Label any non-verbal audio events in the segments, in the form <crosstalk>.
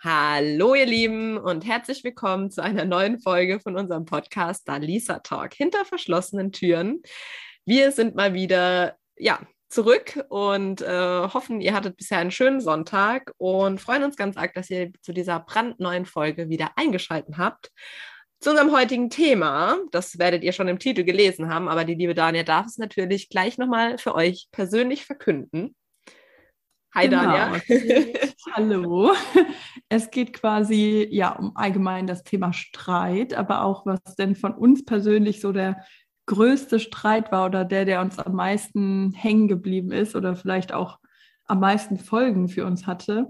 Hallo ihr Lieben und herzlich willkommen zu einer neuen Folge von unserem Podcast Dalisa Talk hinter verschlossenen Türen. Wir sind mal wieder ja, zurück und äh, hoffen, ihr hattet bisher einen schönen Sonntag und freuen uns ganz arg, dass ihr zu dieser brandneuen Folge wieder eingeschaltet habt. Zu unserem heutigen Thema, das werdet ihr schon im Titel gelesen haben, aber die liebe Dania darf es natürlich gleich nochmal für euch persönlich verkünden. Hi genau. Dania. Hallo. <laughs> Es geht quasi ja um allgemein das Thema Streit, aber auch was denn von uns persönlich so der größte Streit war oder der, der uns am meisten hängen geblieben ist oder vielleicht auch am meisten Folgen für uns hatte.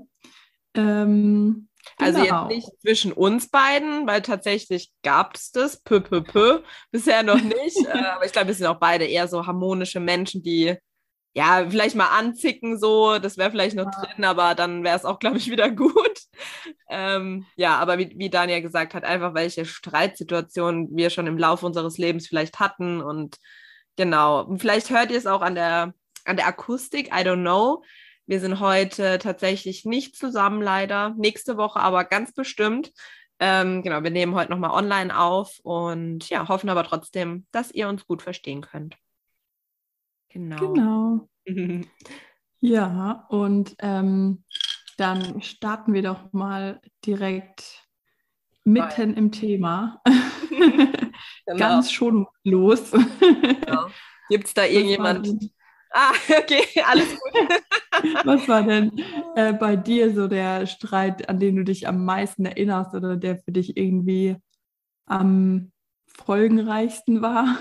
Ähm, also genau. jetzt nicht zwischen uns beiden, weil tatsächlich gab es das, pö, pö, pö, bisher noch nicht. <laughs> äh, aber ich glaube, wir sind auch beide eher so harmonische Menschen, die ja, vielleicht mal anzicken, so, das wäre vielleicht noch ja. drin, aber dann wäre es auch, glaube ich, wieder <laughs> gut. Ähm, ja, aber wie, wie Daniel gesagt hat, einfach welche Streitsituationen wir schon im Laufe unseres Lebens vielleicht hatten und genau, vielleicht hört ihr es auch an der, an der Akustik, I don't know. Wir sind heute tatsächlich nicht zusammen, leider. Nächste Woche aber ganz bestimmt. Ähm, genau, wir nehmen heute nochmal online auf und ja, hoffen aber trotzdem, dass ihr uns gut verstehen könnt. Genau. Genau. <laughs> ja, und ähm, dann starten wir doch mal direkt mitten im Thema. <laughs> genau. Ganz schonungslos. Genau. Gibt es da irgendjemand? Ah, <laughs> okay, alles gut. Was war denn äh, bei dir so der Streit, an den du dich am meisten erinnerst oder der für dich irgendwie am folgenreichsten war?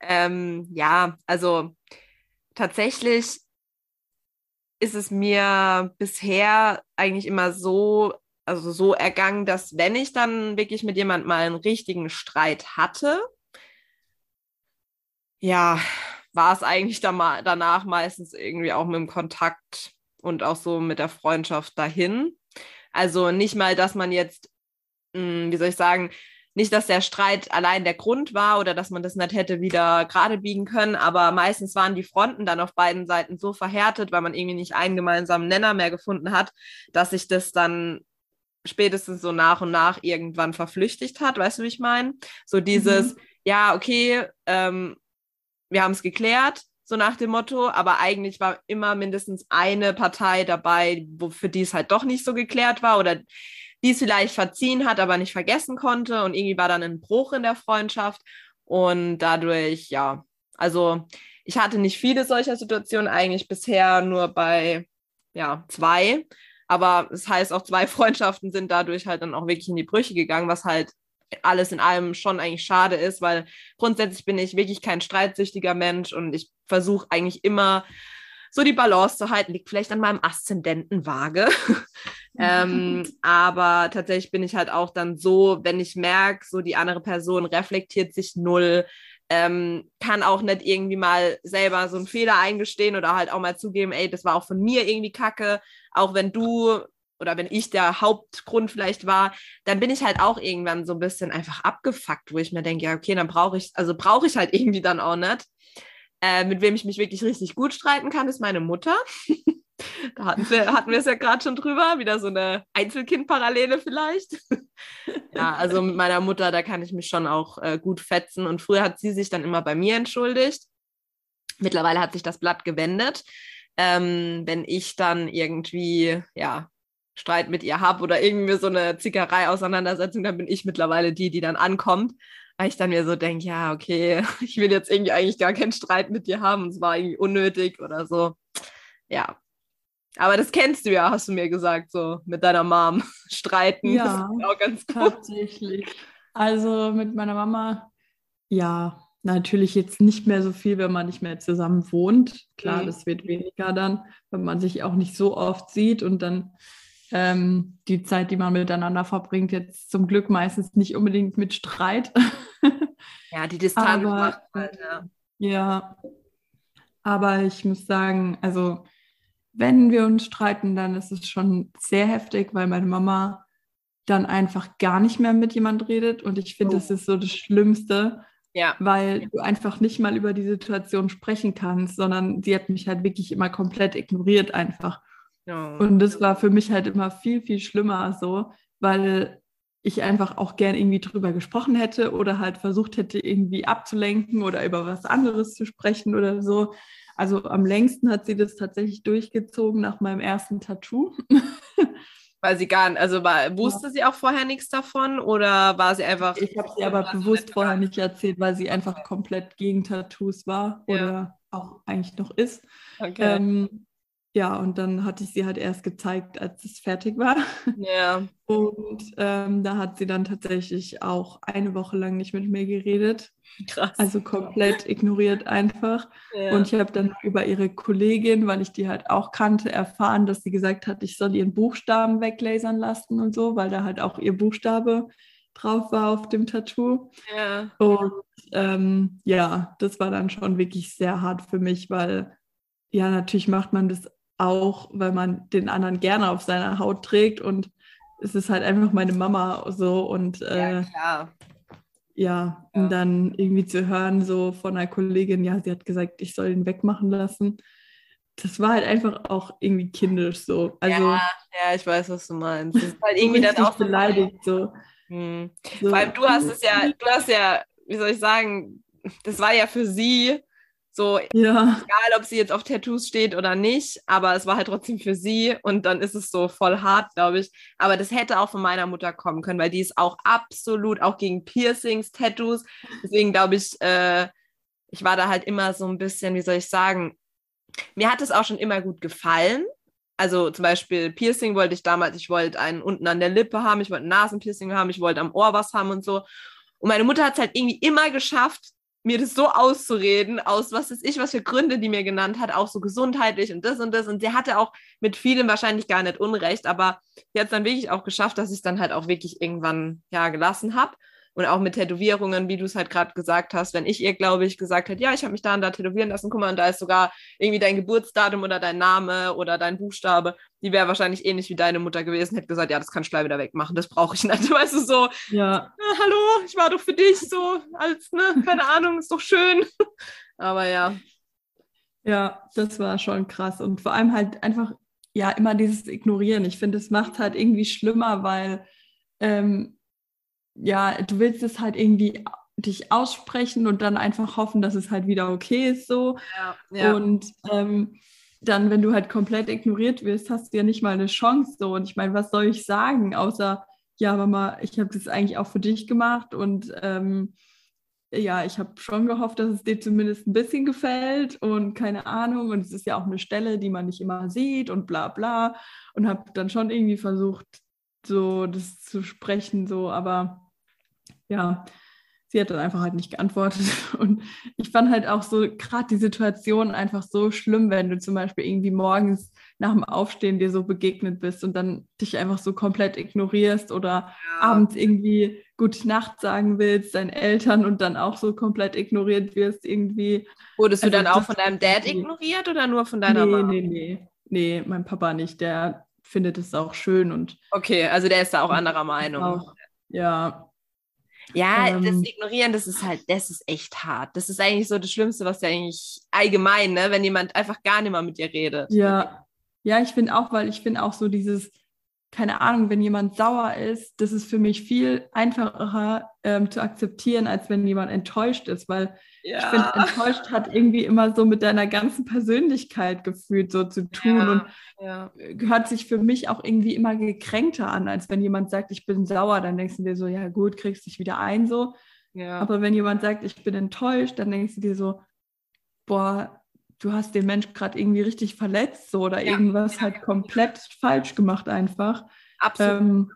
Ähm, ja, also tatsächlich ist es mir bisher eigentlich immer so, also so ergangen, dass wenn ich dann wirklich mit jemand mal einen richtigen Streit hatte, ja, war es eigentlich da danach meistens irgendwie auch mit dem Kontakt und auch so mit der Freundschaft dahin. Also nicht mal, dass man jetzt, hm, wie soll ich sagen, nicht, dass der Streit allein der Grund war oder dass man das nicht hätte wieder gerade biegen können, aber meistens waren die Fronten dann auf beiden Seiten so verhärtet, weil man irgendwie nicht einen gemeinsamen Nenner mehr gefunden hat, dass sich das dann spätestens so nach und nach irgendwann verflüchtigt hat, weißt du, wie ich meine? So dieses, mhm. ja, okay, ähm, wir haben es geklärt, so nach dem Motto, aber eigentlich war immer mindestens eine Partei dabei, wo für die es halt doch nicht so geklärt war oder die es vielleicht verziehen hat, aber nicht vergessen konnte. Und irgendwie war dann ein Bruch in der Freundschaft. Und dadurch, ja, also ich hatte nicht viele solcher Situationen, eigentlich bisher nur bei, ja, zwei. Aber es das heißt, auch zwei <laughs> Freundschaften sind dadurch halt dann auch wirklich in die Brüche gegangen, was halt alles in allem schon eigentlich schade ist, weil grundsätzlich bin ich wirklich kein streitsüchtiger Mensch und ich versuche eigentlich immer so die Balance zu halten. Liegt vielleicht an meinem Aszendenten vage. <laughs> ähm, <laughs> aber tatsächlich bin ich halt auch dann so, wenn ich merke, so die andere Person reflektiert sich null, ähm, kann auch nicht irgendwie mal selber so einen Fehler eingestehen oder halt auch mal zugeben, ey, das war auch von mir irgendwie kacke, auch wenn du oder wenn ich der Hauptgrund vielleicht war, dann bin ich halt auch irgendwann so ein bisschen einfach abgefuckt, wo ich mir denke, ja, okay, dann brauche ich, also brauche ich halt <laughs> irgendwie dann auch nicht. Äh, mit wem ich mich wirklich richtig gut streiten kann, ist meine Mutter. <laughs> da hatten wir, hatten wir es ja gerade schon drüber, wieder so eine Einzelkind-Parallele vielleicht. <laughs> ja, also mit meiner Mutter, da kann ich mich schon auch äh, gut fetzen. Und früher hat sie sich dann immer bei mir entschuldigt. Mittlerweile hat sich das Blatt gewendet. Ähm, wenn ich dann irgendwie, ja, Streit mit ihr habe oder irgendwie so eine Zickerei-Auseinandersetzung, dann bin ich mittlerweile die, die dann ankommt weil ich dann mir so denke, ja, okay, <laughs> ich will jetzt irgendwie eigentlich gar keinen Streit mit dir haben und es war irgendwie unnötig oder so. Ja. Aber das kennst du ja, hast du mir gesagt, so mit deiner Mom <laughs> streiten. Ja, auch ganz gut. tatsächlich. Also mit meiner Mama, ja, natürlich jetzt nicht mehr so viel, wenn man nicht mehr zusammen wohnt. Klar, mhm. das wird weniger dann, wenn man sich auch nicht so oft sieht und dann ähm, die Zeit, die man miteinander verbringt, jetzt zum Glück meistens nicht unbedingt mit Streit. <laughs> ja, die Distanz aber, macht halt, ja. Ja, aber ich muss sagen, also wenn wir uns streiten, dann ist es schon sehr heftig, weil meine Mama dann einfach gar nicht mehr mit jemand redet und ich finde, oh. das ist so das Schlimmste, ja. weil du einfach nicht mal über die Situation sprechen kannst, sondern sie hat mich halt wirklich immer komplett ignoriert einfach. Und das war für mich halt immer viel, viel schlimmer so, weil ich einfach auch gern irgendwie drüber gesprochen hätte oder halt versucht hätte, irgendwie abzulenken oder über was anderes zu sprechen oder so. Also am längsten hat sie das tatsächlich durchgezogen nach meinem ersten Tattoo. <laughs> Weil sie gar nicht, also war, wusste sie auch vorher nichts davon oder war sie einfach. Ich habe sie aber bewusst vorher nicht erzählt, weil sie einfach komplett gegen Tattoos war ja. oder auch eigentlich noch ist. Okay. Ähm, ja, und dann hatte ich sie halt erst gezeigt, als es fertig war. <laughs> Ja. Und ähm, da hat sie dann tatsächlich auch eine Woche lang nicht mit mir geredet. Krass. Also komplett ignoriert einfach. Ja. Und ich habe dann über ihre Kollegin, weil ich die halt auch kannte, erfahren, dass sie gesagt hat, ich soll ihren Buchstaben weglasern lassen und so, weil da halt auch ihr Buchstabe drauf war auf dem Tattoo. Ja. Und ähm, ja, das war dann schon wirklich sehr hart für mich, weil ja, natürlich macht man das auch, weil man den anderen gerne auf seiner Haut trägt und es ist halt einfach meine Mama so und äh, ja. Ja, ja, und dann irgendwie zu hören, so von einer Kollegin, ja, sie hat gesagt, ich soll ihn wegmachen lassen. Das war halt einfach auch irgendwie kindisch so. Also, ja, ja, ich weiß, was du meinst. Das ist halt <laughs> irgendwie dann auch beleidigt so. Hm. so. Vor allem du hast es ja, du hast ja, wie soll ich sagen, das war ja für sie so, ja. egal ob sie jetzt auf Tattoos steht oder nicht, aber es war halt trotzdem für sie und dann ist es so voll hart, glaube ich. Aber das hätte auch von meiner Mutter kommen können, weil die ist auch absolut auch gegen Piercings, Tattoos. Deswegen glaube ich, äh, ich war da halt immer so ein bisschen, wie soll ich sagen, mir hat es auch schon immer gut gefallen. Also zum Beispiel Piercing wollte ich damals, ich wollte einen unten an der Lippe haben, ich wollte ein Nasenpiercing haben, ich wollte am Ohr was haben und so. Und meine Mutter hat es halt irgendwie immer geschafft, mir das so auszureden, aus was ist ich, was für Gründe die mir genannt hat, auch so gesundheitlich und das und das. Und sie hatte auch mit vielem wahrscheinlich gar nicht Unrecht, aber sie hat es dann wirklich auch geschafft, dass ich es dann halt auch wirklich irgendwann ja gelassen habe. Und auch mit Tätowierungen, wie du es halt gerade gesagt hast, wenn ich ihr, glaube ich, gesagt hätte, ja, ich habe mich da und da tätowieren lassen, guck mal, und da ist sogar irgendwie dein Geburtsdatum oder dein Name oder dein Buchstabe, die wäre wahrscheinlich ähnlich wie deine Mutter gewesen, hätte gesagt, ja, das kannst du gleich wieder wegmachen, das brauche ich nicht. <laughs> Weißt du, so, ja. Na, hallo, ich war doch für dich so, als, ne, keine Ahnung, ist doch schön. <laughs> Aber ja. Ja, das war schon krass. Und vor allem halt einfach, ja, immer dieses Ignorieren. Ich finde, es macht halt irgendwie schlimmer, weil ähm, ja, du willst es halt irgendwie dich aussprechen und dann einfach hoffen, dass es halt wieder okay ist so. Ja, ja. Und ähm, dann, wenn du halt komplett ignoriert wirst, hast du ja nicht mal eine Chance so. Und ich meine, was soll ich sagen, außer, ja, Mama, ich habe das eigentlich auch für dich gemacht und ähm, ja, ich habe schon gehofft, dass es dir zumindest ein bisschen gefällt und keine Ahnung. Und es ist ja auch eine Stelle, die man nicht immer sieht und bla bla. Und habe dann schon irgendwie versucht, so das zu sprechen, so, aber ja, sie hat dann einfach halt nicht geantwortet. <laughs> Und ich fand halt auch so gerade die Situation einfach so schlimm, wenn du zum Beispiel irgendwie morgens nach dem Aufstehen dir so begegnet bist und dann dich einfach so komplett ignorierst oder ja. abends irgendwie Gute Nacht sagen willst, deinen Eltern und dann auch so komplett ignoriert wirst irgendwie. Wurdest also, du dann auch von deinem Dad ignoriert oder nur von deiner nee, Mama? Nee, nee, nee, mein Papa nicht. Der findet es auch schön und. Okay, also der ist da auch anderer Meinung. Auch, ja, ja, ähm, das Ignorieren, das ist halt, das ist echt hart. Das ist eigentlich so das Schlimmste, was ja eigentlich allgemein, ne, wenn jemand einfach gar nicht mehr mit dir redet. Ja, ja, ich finde auch, weil ich finde auch so dieses, keine Ahnung, wenn jemand sauer ist, das ist für mich viel einfacher ähm, zu akzeptieren, als wenn jemand enttäuscht ist, weil ja. ich finde, enttäuscht hat irgendwie immer so mit deiner ganzen Persönlichkeit gefühlt so zu tun ja. und ja. hört sich für mich auch irgendwie immer gekränkter an, als wenn jemand sagt, ich bin sauer, dann denkst du dir so, ja gut, kriegst dich wieder ein so. Aber wenn jemand sagt, ich bin enttäuscht, dann denkst du dir so, boah, du hast den Mensch gerade irgendwie richtig verletzt so, oder irgendwas halt komplett falsch gemacht einfach. Absolut. Ähm,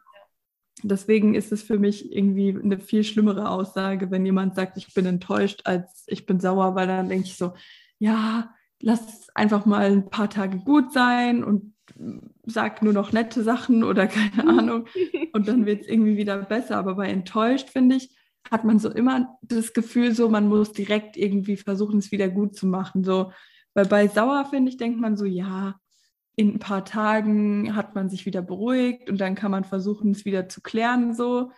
deswegen ist es für mich irgendwie eine viel schlimmere Aussage, wenn jemand sagt, ich bin enttäuscht, als ich bin sauer, weil dann denke ich so, ja, lass es einfach mal ein paar Tage gut sein und sag nur noch nette Sachen oder <laughs> keine Ahnung <laughs> und dann wird es irgendwie wieder besser. Aber bei enttäuscht, finde ich, hat man so immer das Gefühl, so man muss direkt irgendwie versuchen, es wieder gut zu machen. So, weil bei sauer, finde ich, denkt man so, ja, in ein paar Tagen hat man sich wieder beruhigt und dann kann man versuchen, es wieder zu klären, so.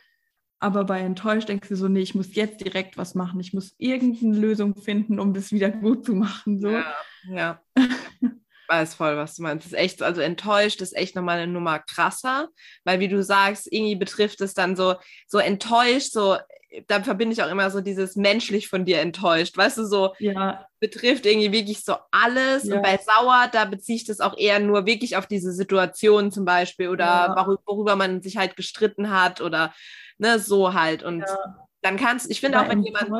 Aber bei enttäuscht denkst du so, nee, ich muss jetzt direkt was machen. Ich muss irgendeine Lösung finden, um das wieder gut zu machen. So. Ja, ja. weiß voll, was du meinst. Das ist echt, also enttäuscht ist echt nochmal eine Nummer krasser, weil wie du sagst, irgendwie betrifft es dann so, so enttäuscht, so, da verbinde ich auch immer so dieses menschlich von dir enttäuscht, weißt du, so ja. betrifft irgendwie wirklich so alles. Ja. Und bei sauer, da beziehe ich das auch eher nur wirklich auf diese Situation zum Beispiel oder ja. worüber man sich halt gestritten hat oder ne, so halt. Und dann kannst, ich finde auch, wenn jemand.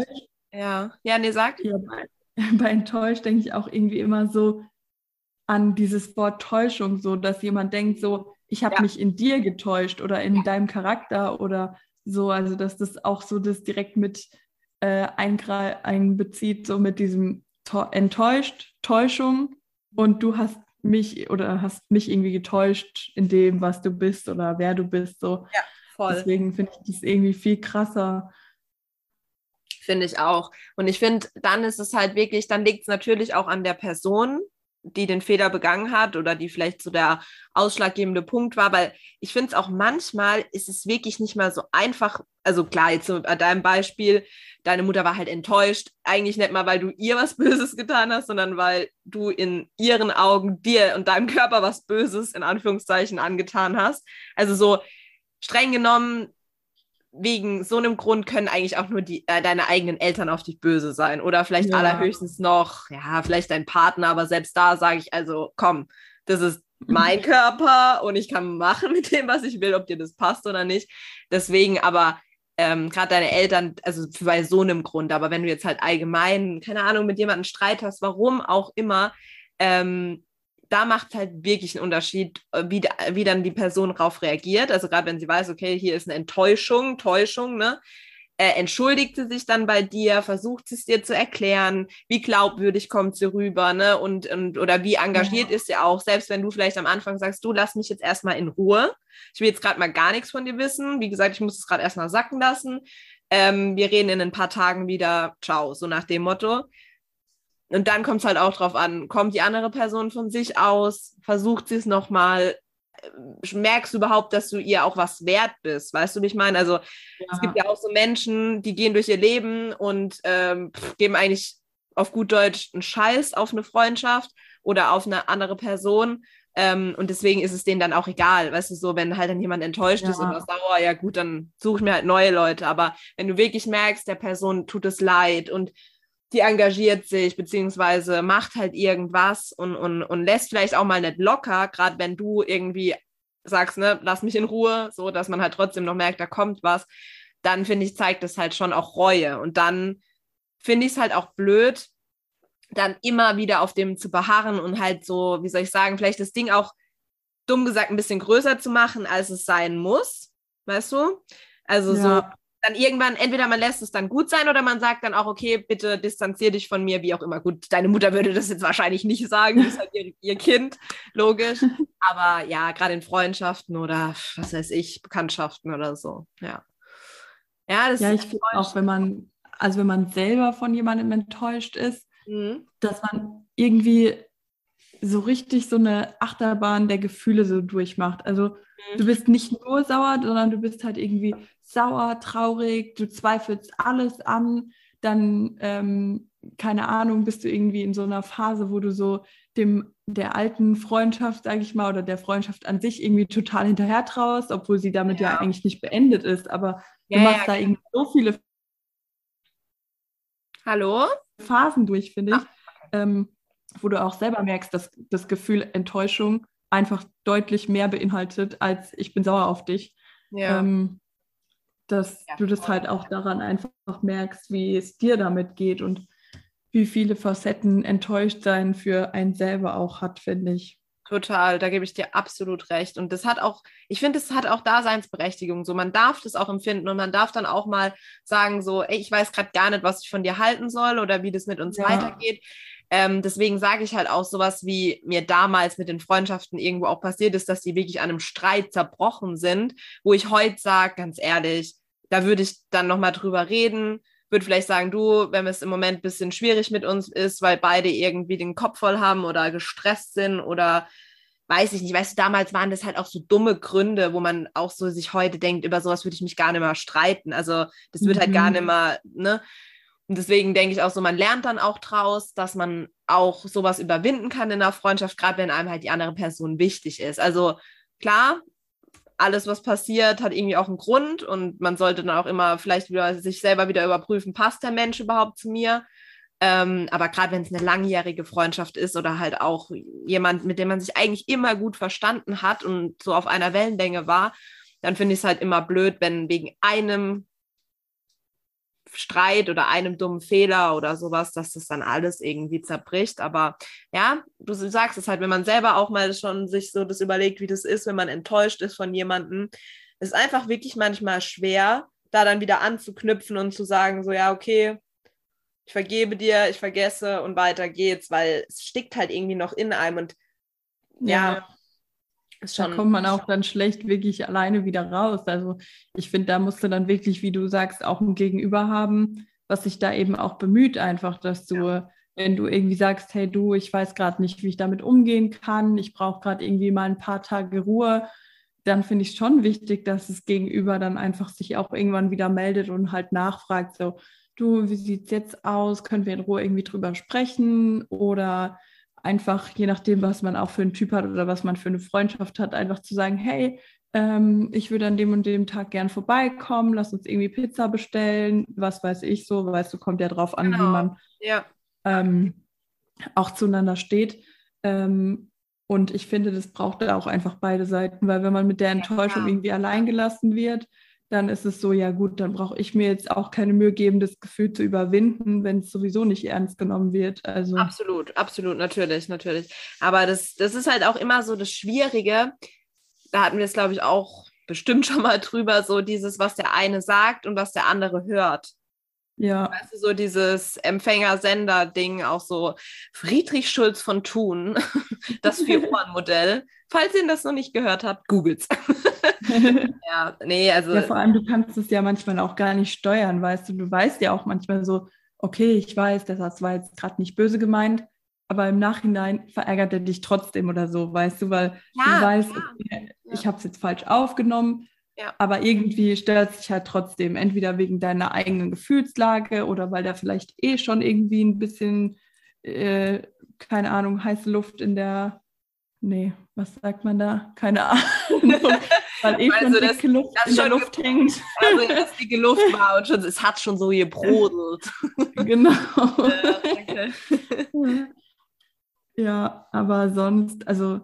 Ja, ja, nee, sag. Bei, <laughs> bei enttäuscht denke ich auch irgendwie immer so, an dieses Wort Täuschung, so dass jemand denkt, so, ich habe mich in dir getäuscht oder in deinem Charakter oder so, also dass das auch so das direkt mit äh, einbezieht, so mit diesem enttäuscht, Täuschung und du hast mich oder hast mich irgendwie getäuscht in dem, was du bist oder wer du bist, so. Ja, voll. Deswegen finde ich das irgendwie viel krasser. Finde ich auch. Und ich finde, dann ist es halt wirklich, dann liegt es natürlich auch an der Person, die den Fehler begangen hat oder die vielleicht so der ausschlaggebende Punkt war, weil ich finde es auch manchmal ist es wirklich nicht mal so einfach. Also klar, jetzt bei deinem Beispiel, deine Mutter war halt enttäuscht, eigentlich nicht mal, weil du ihr was Böses getan hast, sondern weil du in ihren Augen dir und deinem Körper was Böses in Anführungszeichen angetan hast. Also so streng genommen wegen so einem Grund können eigentlich auch nur die, äh, deine eigenen Eltern auf dich böse sein. Oder vielleicht ja. allerhöchstens noch, ja, vielleicht dein Partner, aber selbst da sage ich, also komm, das ist mein Körper und ich kann machen mit dem, was ich will, ob dir das passt oder nicht. Deswegen aber ähm, gerade deine Eltern, also bei so einem Grund, aber wenn du jetzt halt allgemein, keine Ahnung, mit jemandem Streit hast, warum auch immer, ähm, da macht halt wirklich einen Unterschied, äh, wie, wie dann die Person darauf reagiert. Also gerade wenn sie weiß, okay, hier ist eine Enttäuschung, Täuschung, ne? Äh, entschuldigt sie sich dann bei dir, versucht es dir zu erklären, wie glaubwürdig kommt sie rüber, ne? Und, und oder wie engagiert ja. ist sie auch, selbst wenn du vielleicht am Anfang sagst, du lass mich jetzt erstmal in Ruhe. Ich will jetzt gerade mal gar nichts von dir wissen. Wie gesagt, ich muss es gerade erstmal sacken lassen. Ähm, wir reden in ein paar Tagen wieder. Ciao, so nach dem Motto. Und dann kommt es halt auch drauf an, kommt die andere Person von sich aus, versucht sie es nochmal, äh, merkst du überhaupt, dass du ihr auch was wert bist, weißt du, wie ich meine? Also ja. es gibt ja auch so Menschen, die gehen durch ihr Leben und ähm, geben eigentlich auf gut Deutsch einen Scheiß auf eine Freundschaft oder auf eine andere Person. Ähm, und deswegen ist es denen dann auch egal, weißt du, so, wenn halt dann jemand enttäuscht ja. ist oder sauer, ja gut, dann suche ich mir halt neue Leute. Aber wenn du wirklich merkst, der Person tut es leid und die engagiert sich, beziehungsweise macht halt irgendwas und, und, und lässt vielleicht auch mal nicht locker, gerade wenn du irgendwie sagst, ne, lass mich in Ruhe, so dass man halt trotzdem noch merkt, da kommt was, dann finde ich, zeigt das halt schon auch Reue. Und dann finde ich es halt auch blöd, dann immer wieder auf dem zu beharren und halt so, wie soll ich sagen, vielleicht das Ding auch dumm gesagt ein bisschen größer zu machen, als es sein muss. Weißt du? Also ja. so, dann irgendwann, entweder man lässt es dann gut sein oder man sagt dann auch, okay, bitte distanzier dich von mir, wie auch immer. Gut, deine Mutter würde das jetzt wahrscheinlich nicht sagen, das ist halt ihr, ihr Kind, logisch. <laughs> Aber ja, gerade in Freundschaften oder was weiß ich, Bekanntschaften oder so, ja. Ja, das ja ich finde auch, wenn man, also wenn man selber von jemandem enttäuscht ist, mhm. dass man irgendwie so richtig so eine Achterbahn der Gefühle so durchmacht. Also mhm. du bist nicht nur sauer, sondern du bist halt irgendwie sauer, traurig, du zweifelst alles an, dann, ähm, keine Ahnung, bist du irgendwie in so einer Phase, wo du so dem der alten Freundschaft, sage ich mal, oder der Freundschaft an sich irgendwie total hinterher traust, obwohl sie damit ja, ja eigentlich nicht beendet ist. Aber ja, du machst ja, da irgendwie so viele Hallo? Phasen durch, finde ich. Ah. Ähm, wo du auch selber merkst, dass das Gefühl Enttäuschung einfach deutlich mehr beinhaltet als ich bin sauer auf dich. Ja. Ähm, dass ja, du das halt auch daran einfach merkst, wie es dir damit geht und wie viele Facetten enttäuscht sein für einen selber auch hat, finde ich. Total, da gebe ich dir absolut recht. Und das hat auch, ich finde, es hat auch Daseinsberechtigung. So, man darf das auch empfinden und man darf dann auch mal sagen, so, ey, ich weiß gerade gar nicht, was ich von dir halten soll oder wie das mit uns ja. weitergeht. Ähm, deswegen sage ich halt auch sowas, wie mir damals mit den Freundschaften irgendwo auch passiert ist, dass die wirklich an einem Streit zerbrochen sind, wo ich heute sage, ganz ehrlich, da würde ich dann nochmal drüber reden, würde vielleicht sagen, du, wenn es im Moment ein bisschen schwierig mit uns ist, weil beide irgendwie den Kopf voll haben oder gestresst sind oder weiß ich nicht, weißt du, damals waren das halt auch so dumme Gründe, wo man auch so sich heute denkt, über sowas würde ich mich gar nicht mehr streiten. Also das wird mhm. halt gar mhm. nicht mehr, ne? Und deswegen denke ich auch so, man lernt dann auch draus, dass man auch sowas überwinden kann in der Freundschaft, gerade wenn einem halt die andere Person wichtig ist. Also klar, alles, was passiert, hat irgendwie auch einen Grund und man sollte dann auch immer vielleicht wieder sich selber wieder überprüfen, passt der Mensch überhaupt zu mir? Ähm, aber gerade wenn es eine langjährige Freundschaft ist oder halt auch jemand, mit dem man sich eigentlich immer gut verstanden hat und so auf einer Wellenlänge war, dann finde ich es halt immer blöd, wenn wegen einem Streit oder einem dummen Fehler oder sowas, dass das dann alles irgendwie zerbricht. Aber ja, du sagst es halt, wenn man selber auch mal schon sich so das überlegt, wie das ist, wenn man enttäuscht ist von jemandem, ist einfach wirklich manchmal schwer, da dann wieder anzuknüpfen und zu sagen, so ja, okay, ich vergebe dir, ich vergesse und weiter geht's, weil es stickt halt irgendwie noch in einem und ja, ja schon, da kommt man auch dann schlecht wirklich alleine wieder raus. Also ich finde, da musst du dann wirklich, wie du sagst, auch ein Gegenüber haben, was sich da eben auch bemüht, einfach, dass du, ja. wenn du irgendwie sagst, hey du, ich weiß gerade nicht, wie ich damit umgehen kann, ich brauche gerade irgendwie mal ein paar Tage Ruhe, dann finde ich schon wichtig, dass das Gegenüber dann einfach sich auch irgendwann wieder meldet und halt nachfragt, so, du, wie sieht es jetzt aus? Können wir in Ruhe irgendwie drüber sprechen? Oder einfach, je nachdem, was man auch für einen Typ hat oder was man für eine Freundschaft hat, einfach zu sagen, hey, ähm, ich würde an dem und dem Tag gern vorbeikommen, lass uns irgendwie Pizza bestellen, was weiß ich so, weißt du, kommt ja drauf an, genau. wie man ja. ähm, auch zueinander steht. Ähm, und ich finde, das braucht da auch einfach beide Seiten, weil wenn man mit der Enttäuschung ja. irgendwie alleingelassen wird, dann ist es so, ja gut, dann brauche ich mir jetzt auch keine Mühe geben, das Gefühl zu überwinden, wenn es sowieso nicht ernst genommen wird. Also absolut, absolut, natürlich, natürlich. Aber das, das ist halt auch immer so das Schwierige. Da hatten wir es, glaube ich, auch bestimmt <laughs> schon mal drüber, so dieses, was der eine sagt und was der andere hört. Ja. Weißt du, so dieses Empfänger-Sender-Ding, auch so Friedrich Schulz von Thun, <laughs> das Vier-Ohren-Modell. Falls ihr das noch nicht gehört habt, googelt's. <laughs> ja, nee, also. Ja, vor allem, du kannst es ja manchmal auch gar nicht steuern, weißt du. Du weißt ja auch manchmal so, okay, ich weiß, der Satz war jetzt gerade nicht böse gemeint, aber im Nachhinein verärgert er dich trotzdem oder so, weißt du, weil ja, du weißt, ja. ich habe es jetzt falsch aufgenommen ja. Aber irgendwie stört es sich halt trotzdem, entweder wegen deiner eigenen Gefühlslage oder weil da vielleicht eh schon irgendwie ein bisschen, äh, keine Ahnung, heiße Luft in der, nee, was sagt man da? Keine Ahnung. <laughs> weil eh also schon dicke Luft in der Luft hängt. Also dass dicke Luft war und schon, es hat schon so gebrodelt. <laughs> genau. Ja, <laughs> ja, aber sonst, also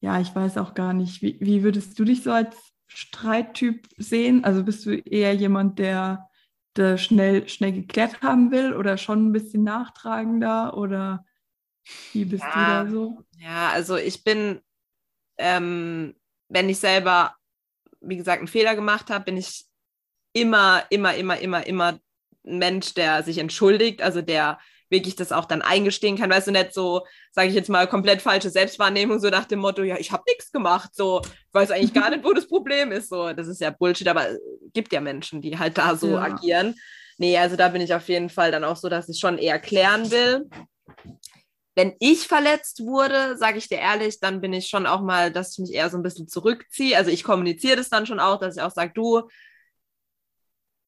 ja, ich weiß auch gar nicht, wie, wie würdest du dich so als Streittyp sehen? Also bist du eher jemand, der, der schnell, schnell geklärt haben will oder schon ein bisschen nachtragender oder wie bist ja, du da so? Ja, also ich bin, ähm, wenn ich selber, wie gesagt, einen Fehler gemacht habe, bin ich immer, immer, immer, immer, immer ein Mensch, der sich entschuldigt, also der wirklich das auch dann eingestehen kann. Weißt du, nicht so, sage ich jetzt mal, komplett falsche Selbstwahrnehmung, so nach dem Motto, ja, ich habe nichts gemacht, so, ich weiß eigentlich gar <laughs> nicht, wo das Problem ist, so, das ist ja Bullshit, aber es gibt ja Menschen, die halt da so ja. agieren. Nee, also da bin ich auf jeden Fall dann auch so, dass ich schon eher klären will. Wenn ich verletzt wurde, sage ich dir ehrlich, dann bin ich schon auch mal, dass ich mich eher so ein bisschen zurückziehe. Also ich kommuniziere das dann schon auch, dass ich auch sage, du,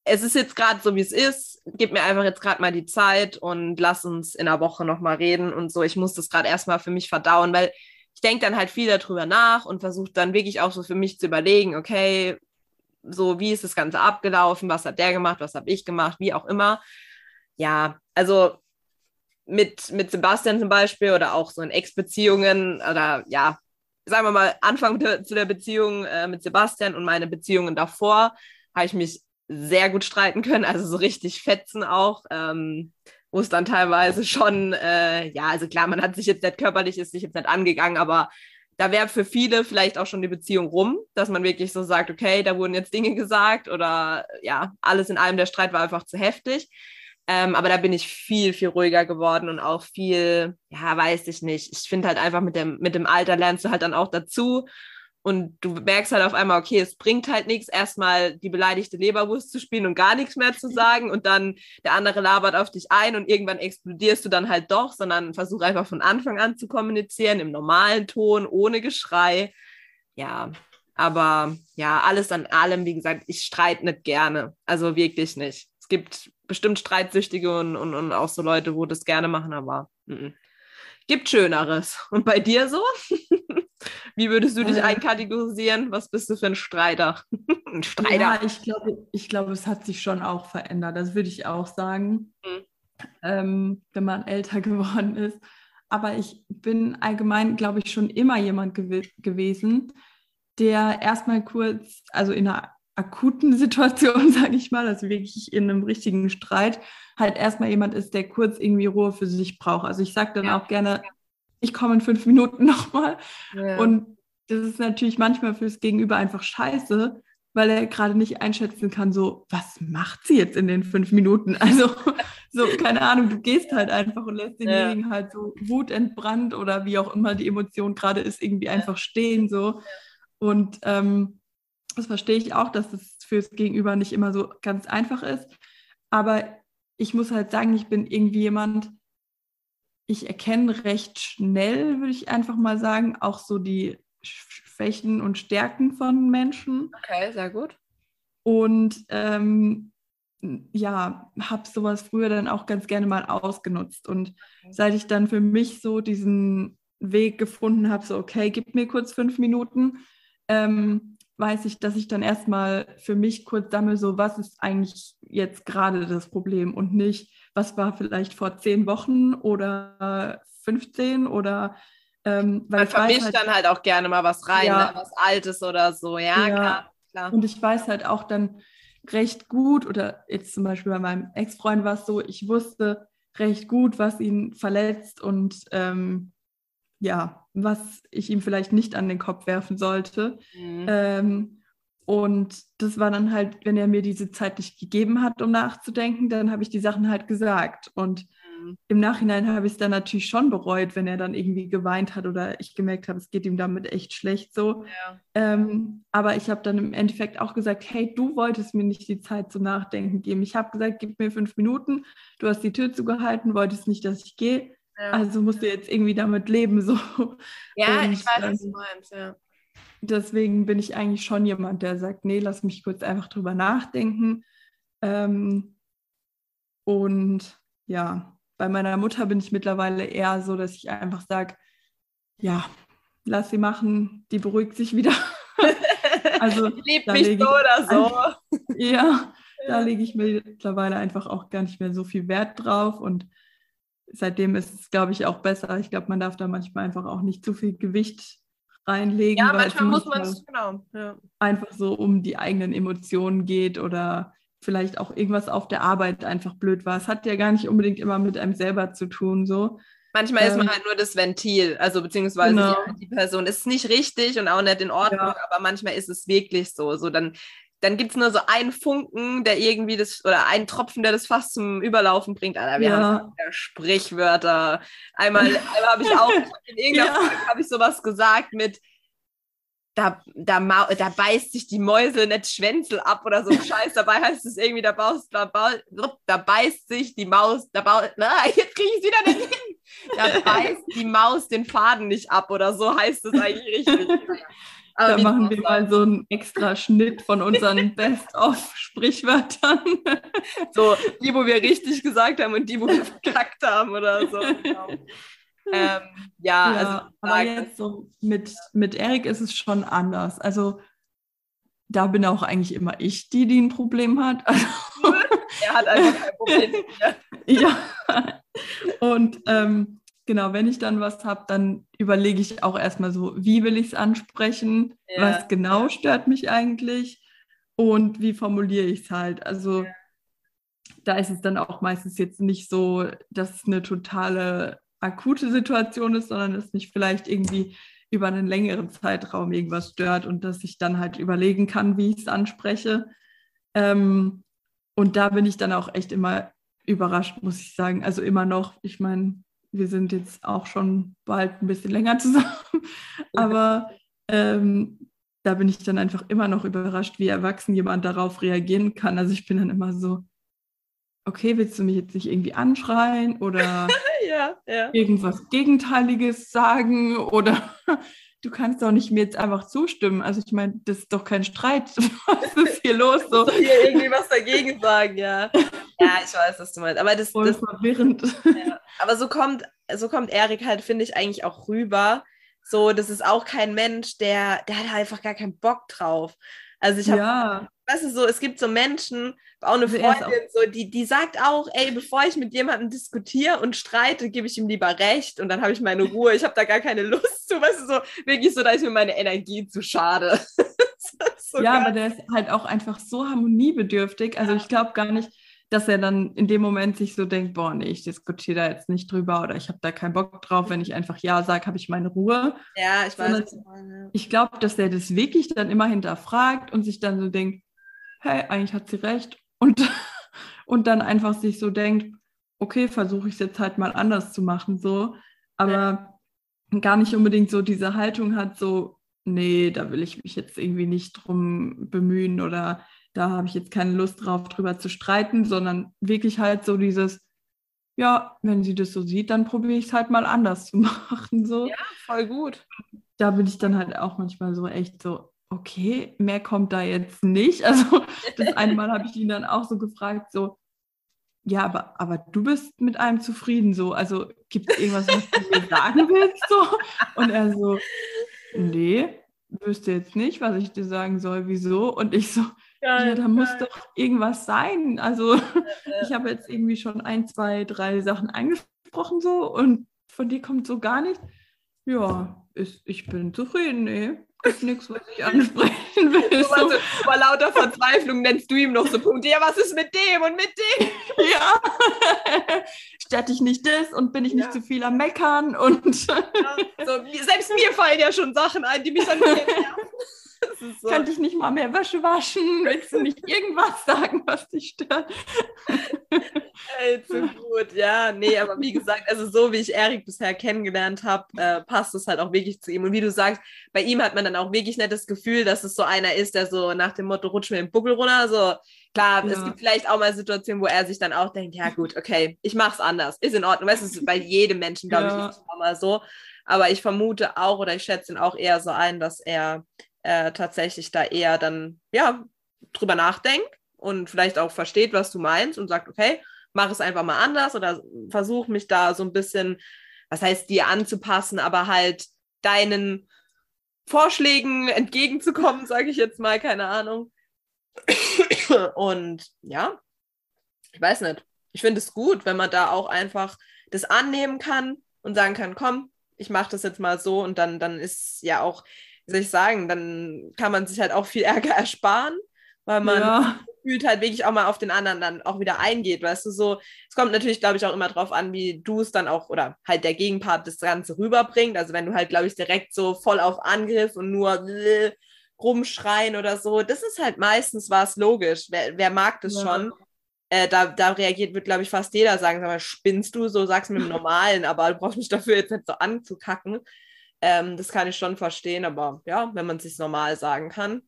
es ist jetzt gerade so, wie es ist. Gib mir einfach jetzt gerade mal die Zeit und lass uns in einer Woche nochmal reden und so. Ich muss das gerade erstmal für mich verdauen, weil ich denke dann halt viel darüber nach und versuche dann wirklich auch so für mich zu überlegen, okay, so wie ist das Ganze abgelaufen, was hat der gemacht, was habe ich gemacht, wie auch immer. Ja, also mit, mit Sebastian zum Beispiel oder auch so in Ex-Beziehungen oder ja, sagen wir mal, Anfang zu der Beziehung äh, mit Sebastian und meine Beziehungen davor, habe ich mich sehr gut streiten können, also so richtig fetzen auch, ähm, wo es dann teilweise schon, äh, ja, also klar, man hat sich jetzt nicht körperlich, ist sich jetzt nicht angegangen, aber da wäre für viele vielleicht auch schon die Beziehung rum, dass man wirklich so sagt, okay, da wurden jetzt Dinge gesagt oder ja, alles in allem, der Streit war einfach zu heftig. Ähm, aber da bin ich viel, viel ruhiger geworden und auch viel, ja, weiß ich nicht. Ich finde halt einfach mit dem, mit dem Alter lernst du halt dann auch dazu. Und du merkst halt auf einmal, okay, es bringt halt nichts, erstmal die beleidigte Leberwurst zu spielen und gar nichts mehr zu sagen. Und dann der andere labert auf dich ein und irgendwann explodierst du dann halt doch, sondern versuch einfach von Anfang an zu kommunizieren, im normalen Ton, ohne Geschrei. Ja, aber ja, alles an allem, wie gesagt, ich streite nicht gerne. Also wirklich nicht. Es gibt bestimmt Streitsüchtige und, und, und auch so Leute, wo das gerne machen, aber. M -m. Gibt Schöneres. Und bei dir so? <laughs> Wie würdest du dich Äh. einkategorisieren? Was bist du für ein Streiter? <laughs> ein Streiter. Ja, ich glaube, ich glaube, es hat sich schon auch verändert. Das würde ich auch sagen, Mhm. ähm, wenn man älter <laughs> geworden ist. Aber ich bin allgemein, glaube ich, schon immer jemand gew gewesen, der erstmal kurz, also in einer akuten <laughs> Situation, sage ich mal, also wirklich in einem richtigen Streit, halt erstmal jemand ist, der kurz irgendwie Ruhe für sich braucht. Also ich sage dann Ja. auch gerne, ich komme in fünf Minuten <laughs> nochmal. Ja. Und das ist natürlich manchmal fürs Gegenüber einfach scheiße, weil er gerade nicht einschätzen kann, so, was macht sie jetzt in den fünf Minuten? <laughs> Also, so, keine Ahnung, du gehst halt einfach und lässt denjenigen halt so wutentbrannt oder wie auch immer die Emotion gerade ist, irgendwie einfach stehen, so. Und ähm, das verstehe ich auch, dass das fürs Gegenüber nicht immer so ganz einfach ist. Aber ich muss halt sagen, ich bin irgendwie jemand, ich erkenne recht schnell, würde ich einfach mal sagen, auch so die Schwächen und Stärken von Menschen. okay, sehr gut. Und ähm, ja, habe sowas früher dann auch ganz gerne mal ausgenutzt. Und seit ich dann für mich so diesen Weg gefunden habe, so, okay, gib mir kurz fünf Minuten, ähm, weiß ich, dass ich dann erstmal für mich kurz sammle, so, was ist eigentlich jetzt gerade das Problem und nicht, was war vielleicht vor zehn Wochen oder 15 oder ähm, weil Man vermischt halt- dann halt auch gerne mal was rein, Ja. ne? was Altes oder so. Ja, Ja. klar, klar. Und ich weiß halt auch dann recht gut, oder jetzt zum Beispiel bei meinem Ex-Freund war es so, ich wusste recht gut, was ihn verletzt und ähm, ja, was ich ihm vielleicht nicht an den Kopf werfen sollte. Mhm. Ähm, und das war dann halt, wenn er mir diese Zeit nicht gegeben hat, um nachzudenken, dann habe ich die Sachen halt gesagt. Und Mhm. im Nachhinein habe ich es dann natürlich schon bereut, wenn er dann irgendwie geweint hat oder ich gemerkt habe, es geht ihm damit echt schlecht so. Ja. Ähm, aber ich habe dann im Endeffekt auch gesagt, hey, du wolltest mir nicht die Zeit zum Nachdenken geben. Ich habe gesagt, gib mir fünf Minuten. Du hast die Tür zugehalten, wolltest nicht, dass ich gehe. Ja. Also musst du jetzt irgendwie damit leben. So. ja, und, ich weiß, was ähm, du meinst, ja. Deswegen bin ich eigentlich schon jemand, der sagt, nee, lass mich kurz einfach drüber nachdenken. Ähm, und ja, bei meiner Mutter bin ich mittlerweile eher so, dass ich einfach sage, ja, lass sie machen, die beruhigt sich wieder. <laughs> also Liebt mich so oder so. <laughs> ja, da lege ich mir mittlerweile einfach auch gar nicht mehr so viel Wert drauf und seitdem ist es, glaube ich, auch besser. Ich glaube, man darf da manchmal einfach auch nicht zu viel Gewicht reinlegen, Ja, es manchmal muss man es, genau. Ja. einfach so um die eigenen Emotionen geht oder vielleicht auch irgendwas auf der Arbeit einfach blöd war. Es hat ja gar nicht unbedingt immer mit einem selber zu tun, so. Manchmal ist man Ähm, halt nur das Ventil, also beziehungsweise Genau. die Person ist nicht richtig und auch nicht in Ordnung, Ja. aber manchmal ist es wirklich so. So dann, dann gibt es nur so einen Funken, der irgendwie das, oder einen Tropfen, der das fast zum Überlaufen bringt. Alter, wir Ja. haben Sprichwörter. Einmal, einmal habe ich auch <laughs> in irgendeiner Ja. Folge habe ich sowas gesagt mit da, da, da beißt sich die Mäuse nicht Schwänzel ab oder so <laughs> Scheiß. Dabei heißt es irgendwie, da, baust, da, da beißt sich die Maus, da bau, na, jetzt kriege ich es wieder nicht hin. Da <laughs> beißt die Maus den Faden nicht ab oder so heißt es eigentlich richtig. Aber Da machen wir mal so einen extra Schnitt von unseren <laughs> Best-of-Sprichwörtern. so die, wo wir richtig gesagt haben und die, wo wir verkackt haben oder so. Genau. Ähm, ja, Ja, also aber jetzt so mit, mit Erik ist es schon anders. Also da bin auch eigentlich immer ich, die, die ein Problem hat. Also, <laughs> er hat einfach kein Problem ja. Und ähm, genau, wenn ich dann was habe, dann überlege ich auch erstmal so, wie will ich es ansprechen? Ja. Was genau stört mich eigentlich? Und wie formuliere ich es halt? Also da ist es dann auch meistens jetzt nicht so, dass es eine totale akute Situation ist, sondern dass mich vielleicht irgendwie über einen längeren Zeitraum irgendwas stört und dass ich dann halt überlegen kann, wie ich es anspreche. Ähm, und da bin ich dann auch echt immer überrascht, muss ich sagen. Also immer noch, ich meine, wir sind jetzt auch schon bald ein bisschen länger zusammen, <laughs> aber ähm, da bin ich dann einfach immer noch überrascht, wie erwachsen jemand darauf reagieren kann. Also ich bin dann immer so, okay, willst du mich jetzt nicht irgendwie anschreien oder <laughs> Ja, ja. irgendwas Gegenteiliges sagen oder <laughs> du kannst doch nicht mir jetzt einfach zustimmen. Also ich meine, das ist doch kein Streit. Was ist hier los? So hier irgendwie was dagegen sagen, ja. Ja, ich weiß, was du meinst. Aber das, voll das verwirrend. Ja. Aber so kommt so kommt Erik halt, finde ich, eigentlich auch rüber. So, das ist auch kein Mensch, der, der hat einfach gar keinen Bock drauf. Also ich habe, Ja, weißt du, so, es gibt so Menschen, auch eine Also ist Freundin, so, die, die sagt auch, ey, bevor ich mit jemandem diskutiere und streite, gebe ich ihm lieber recht und dann habe ich meine Ruhe. Ich habe da gar keine Lust zu, weißt du, so, wirklich so, da ist mir meine Energie zu schade. <laughs> Ist so ja, geil. aber der ist halt auch einfach so harmoniebedürftig. Also ich glaube gar nicht, dass er dann in dem Moment sich so denkt, boah, nee, ich diskutiere da jetzt nicht drüber oder ich habe da keinen Bock drauf. Wenn ich einfach Ja sage, habe ich meine Ruhe. ja, ich weiß. sondern- Ich glaube, dass er das wirklich dann immer hinterfragt und sich dann so denkt, hey, eigentlich hat sie recht. Und, <laughs> und dann einfach sich so denkt, okay, versuche ich es jetzt halt mal anders zu machen, so. Aber gar nicht unbedingt so diese Haltung hat, so, nee, da will ich mich jetzt irgendwie nicht drum bemühen oder da habe ich jetzt keine Lust drauf, drüber zu streiten, sondern wirklich halt so dieses, ja, wenn sie das so sieht, dann probiere ich es halt mal anders zu <laughs> machen, so Ja. Voll gut. da bin ich dann halt auch manchmal so echt so, okay, mehr kommt da jetzt nicht. Also <laughs> das eine Mal habe ich ihn dann auch so gefragt, so, ja, aber, aber du bist mit allem zufrieden so. Also gibt es irgendwas, was du mir sagen willst? So? Und er so, nee, wüsste jetzt nicht, was ich dir sagen soll, wieso. Und ich so, ja, da muss doch irgendwas sein. Also <laughs> ich habe jetzt irgendwie schon ein, zwei, drei Sachen angesprochen so und von dir kommt so gar nichts. Ja, ist, ich bin zufrieden, nee. Gibt nichts, was ich ansprechen <laughs> will. So, So, also, vor lauter Verzweiflung nennst du ihm noch so Punkte. Ja, was ist mit dem und mit dem? <laughs> ja. Stört dich nicht das und bin ich nicht Ja. zu viel am Meckern und So, mir- selbst mir fallen ja schon Sachen ein, die mich dann nerven. So. kann ich nicht mal mehr Wäsche waschen. Willst du nicht irgendwas sagen, was dich stört? Ey, zu gut, ja, nee, aber wie gesagt, also so wie ich Erik bisher kennengelernt habe, äh, passt es halt auch wirklich zu ihm. Und wie du sagst, bei ihm hat man dann auch wirklich nicht das Gefühl, dass es so einer ist, der so nach dem Motto, rutsch mir den Buckel runter. So, klar, es Ja. gibt vielleicht auch mal Situationen, wo er sich dann auch denkt, ja gut, okay, ich mach's anders, ist in Ordnung. Weißt du, es ist bei jedem Menschen, glaube Ja. ich, ist es auch mal so. Aber ich vermute auch oder ich schätze ihn auch eher so ein, dass er äh, tatsächlich da eher dann, ja, drüber nachdenkt und vielleicht auch versteht, was du meinst und sagt, okay, mach es einfach mal anders oder versuch mich da so ein bisschen, was heißt dir anzupassen, aber halt deinen Vorschlägen <laughs> entgegenzukommen, sage ich jetzt mal, keine Ahnung. Und ja, ich weiß nicht. Ich finde es gut, wenn man da auch einfach das annehmen kann und sagen kann, komm, ich mache das jetzt mal so und dann, dann ist ja auch, wie soll ich sagen, dann kann man sich halt auch viel <laughs> Ärger ersparen, weil man ja. gefühlt halt wirklich auch mal auf den anderen dann auch wieder eingeht, weißt du, so, es kommt natürlich, glaube ich, auch immer drauf an, wie du es dann auch, oder halt der Gegenpart das Ganze rüberbringt, also wenn du halt, glaube ich, direkt so voll auf Angriff und nur äh, rumschreien oder so, das ist halt meistens was logisch, wer, wer mag das Ja. schon, äh, da, da reagiert, wird, glaube ich, fast jeder sagen, sag mal, spinnst du, so sag's mir im <laughs> Normalen, aber du brauchst mich dafür jetzt nicht so anzukacken, ähm, das kann ich schon verstehen, aber ja, wenn man es sich normal sagen kann,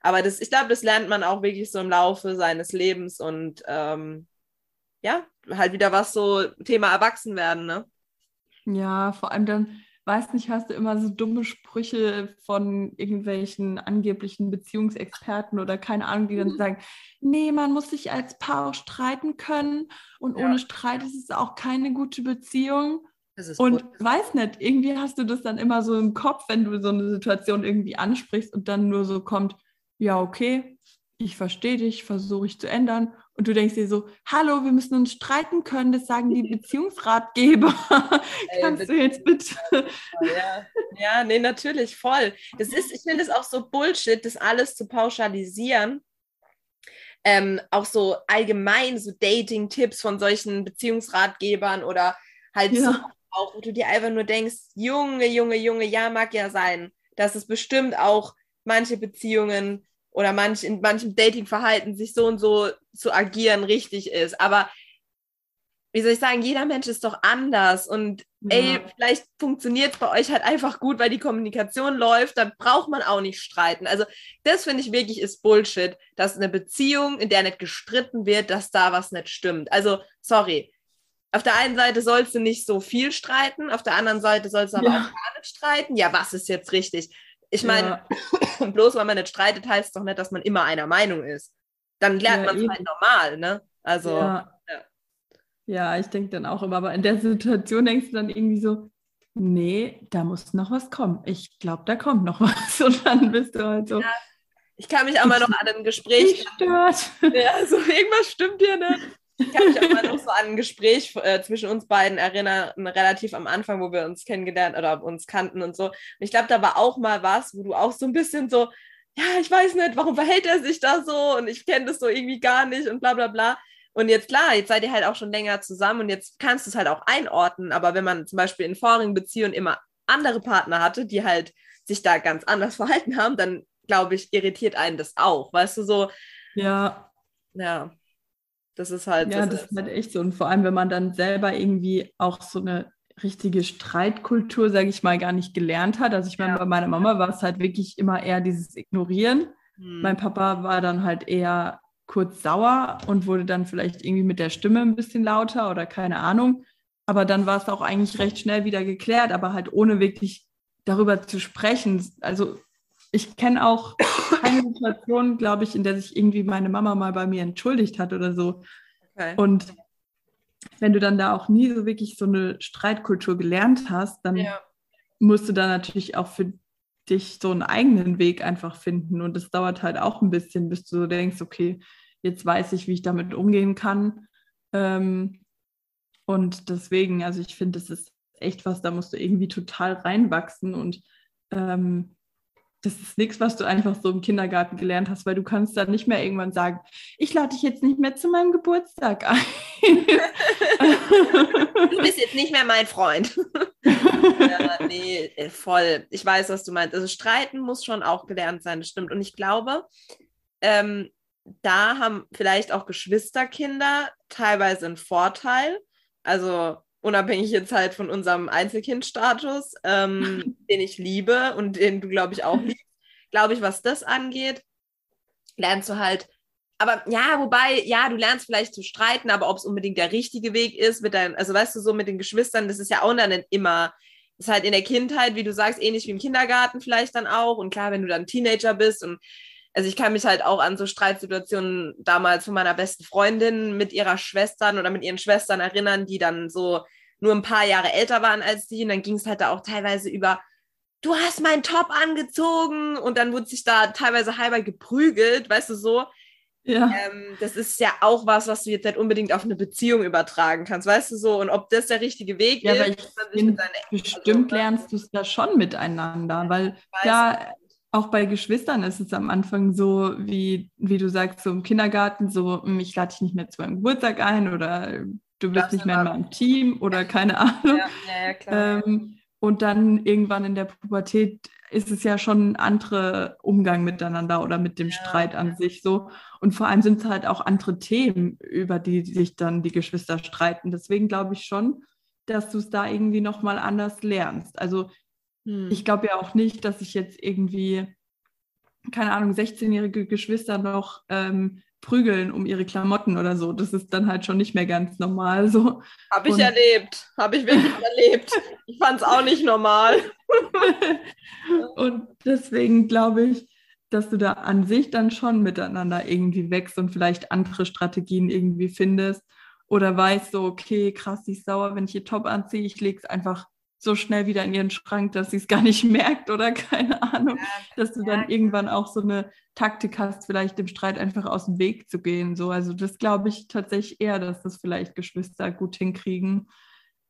aber das, ich glaube, das lernt man auch wirklich so im Laufe seines Lebens und ähm, ja, halt wieder was so Thema Erwachsenwerden, ne? Ja, vor allem dann, weiß nicht, hast du immer so dumme Sprüche von irgendwelchen angeblichen Beziehungsexperten oder keine Ahnung, die dann Mhm. sagen, nee, man muss sich als Paar auch streiten können und Ja. ohne Streit ist es auch keine gute Beziehung. Und gut. weiß nicht, irgendwie hast du das dann immer so im Kopf, wenn du so eine Situation irgendwie ansprichst und dann nur so kommt, ja, okay, ich verstehe dich, versuche ich zu ändern. Und du denkst dir so, hallo, wir müssen uns streiten können, das sagen die <laughs> Beziehungsratgeber. <laughs> Ey, Kannst du jetzt bitte? Ja, ja, nee, natürlich, voll. Das ist, ich finde es auch so Bullshit, das alles zu pauschalisieren. Ähm, auch so allgemein so Dating-Tipps von solchen Beziehungsratgebern oder halt so Ja. Auch, wo du dir einfach nur denkst, Junge, Junge, Junge, ja, mag ja sein, dass es bestimmt auch manche Beziehungen oder manch, in manchem Datingverhalten sich so und so zu agieren richtig ist. Aber wie soll ich sagen, jeder Mensch ist doch anders und ey, Ja. vielleicht funktioniert es bei euch halt einfach gut, weil die Kommunikation läuft, dann braucht man auch nicht streiten. Also das finde ich wirklich ist Bullshit, dass eine Beziehung, in der nicht gestritten wird, dass da was nicht stimmt. Also, sorry. Auf der einen Seite sollst du nicht so viel streiten, auf der anderen Seite sollst du aber Ja. auch gar nicht streiten. Ja, was ist jetzt richtig? Ich meine, Ja. <clears throat> bloß weil man nicht streitet, heißt es doch nicht, dass man immer einer Meinung ist. Dann lernt Ja, man es halt normal, ne? Also, ja. ja. Ich denke dann auch immer, aber in der Situation denkst du dann irgendwie so, nee, da muss noch was kommen. Ich glaube, da kommt noch <laughs> was. Und dann bist du halt so. Ich kann mich auch mal noch an ein Gespräch. Stört. Ja, so irgendwas stimmt hier nicht. Ich kann mich auch mal noch so an ein Gespräch äh, zwischen uns beiden erinnern, relativ am Anfang, wo wir uns kennengelernt oder uns kannten und so. Und ich glaube, da war auch mal was, wo du auch so ein bisschen so, ja, ich weiß nicht, warum verhält er sich da so und ich kenne das so irgendwie gar nicht und bla bla bla. Und jetzt klar, jetzt seid ihr halt auch schon länger zusammen und jetzt kannst du es halt auch einordnen. Aber wenn man zum Beispiel in vorigen Beziehungen immer andere Partner hatte, die halt sich da ganz anders <laughs> verhalten haben, dann glaube ich, irritiert einen das auch. Weißt du, so. Ja. Ja. Das ist halt. Ja, das, das ist halt echt so. Und vor allem, wenn man dann selber irgendwie auch so eine richtige Streitkultur, sage ich mal, gar nicht gelernt hat. Also ich meine, ja. bei meiner Mama war es halt wirklich immer eher dieses Ignorieren. Hm. Mein Papa war dann halt eher kurz sauer und wurde dann vielleicht irgendwie mit der Stimme ein bisschen lauter oder keine Ahnung. Aber dann war es auch eigentlich recht schnell wieder geklärt, aber halt ohne wirklich darüber zu sprechen. Also ich kenne auch keine Situation, glaube ich, in der sich irgendwie meine Mama mal bei mir entschuldigt hat oder so. Okay. Und wenn du dann da auch nie so wirklich so eine Streitkultur gelernt hast, dann ja. musst du da natürlich auch für dich so einen eigenen Weg einfach finden. Und das dauert halt auch ein bisschen, bis du so denkst, okay, jetzt weiß ich, wie ich damit umgehen kann. Ähm, und deswegen, also ich finde, das ist echt was, da musst du irgendwie total reinwachsen und ähm, das ist nichts, was du einfach so im Kindergarten gelernt hast, weil du kannst dann nicht mehr irgendwann sagen, ich lade dich jetzt nicht mehr zu meinem Geburtstag ein. du bist jetzt nicht mehr mein Freund. ja, nee, äh, voll. Ich weiß, was du meinst. Also streiten muss schon auch gelernt sein, das stimmt. Und ich glaube, ähm, da haben vielleicht auch Geschwisterkinder teilweise einen Vorteil. Also unabhängig jetzt halt von unserem Einzelkindstatus, ähm, <laughs> den ich liebe und den du, glaube ich, auch <laughs> liebst, glaube ich, was das angeht, lernst du halt, aber ja, wobei, ja, du lernst vielleicht zu streiten, aber ob es unbedingt der richtige Weg ist, mit deinen, also weißt du, so mit den Geschwistern, das ist ja auch dann immer, ist halt in der Kindheit, wie du sagst, ähnlich wie im Kindergarten vielleicht dann auch. Und klar, wenn du dann Teenager bist und also ich kann mich halt auch an so Streitsituationen damals von meiner besten Freundin mit ihrer Schwestern oder mit ihren Schwestern erinnern, die dann so nur ein paar Jahre älter waren als die. Und dann ging es halt da auch teilweise über, du hast meinen Top angezogen und dann wurde sich da teilweise halber geprügelt, weißt du so. Ja. Ähm, das ist ja auch was, was du jetzt nicht unbedingt auf eine Beziehung übertragen kannst, weißt du so? Und ob das der richtige Weg ja, ist, ich find, bestimmt also, lernst du es ja schon miteinander, weil ja, auch bei Geschwistern ist es am Anfang so, wie, wie du sagst, so im Kindergarten, so, hm, ich lade dich nicht mehr zu meinem Geburtstag ein oder du bist nicht mehr in meinem Team <laughs> oder keine Ahnung. Ja, ja, klar. Ähm, und dann irgendwann in der Pubertät ist es ja schon ein anderer Umgang miteinander oder mit dem ja. Streit an sich so. Und vor allem sind es halt auch andere Themen, über die sich dann die Geschwister streiten. Deswegen glaube ich schon, dass du es da irgendwie nochmal anders lernst. Also hm. Ich glaube ja auch nicht, dass ich jetzt irgendwie, keine Ahnung, 16-jährige Geschwister noch ähm, prügeln um ihre Klamotten oder so. Das ist dann halt schon nicht mehr ganz normal so. Habe ich Und erlebt. Habe ich wirklich <laughs> erlebt. Ich fand es auch nicht normal. <laughs> Und deswegen glaube ich, dass du da an sich dann schon miteinander irgendwie wächst und vielleicht andere Strategien irgendwie findest. Oder weißt so, okay, krass, sie ist sauer, wenn ich ihr Top anziehe, ich lege es einfach so schnell wieder in ihren Schrank, dass sie es gar nicht <laughs> merkt oder keine Ahnung, ja, dass du dann irgendwann auch so eine Taktik hast, vielleicht dem Streit einfach aus dem Weg zu gehen. So, also das glaube ich tatsächlich eher, dass das vielleicht Geschwister gut hinkriegen.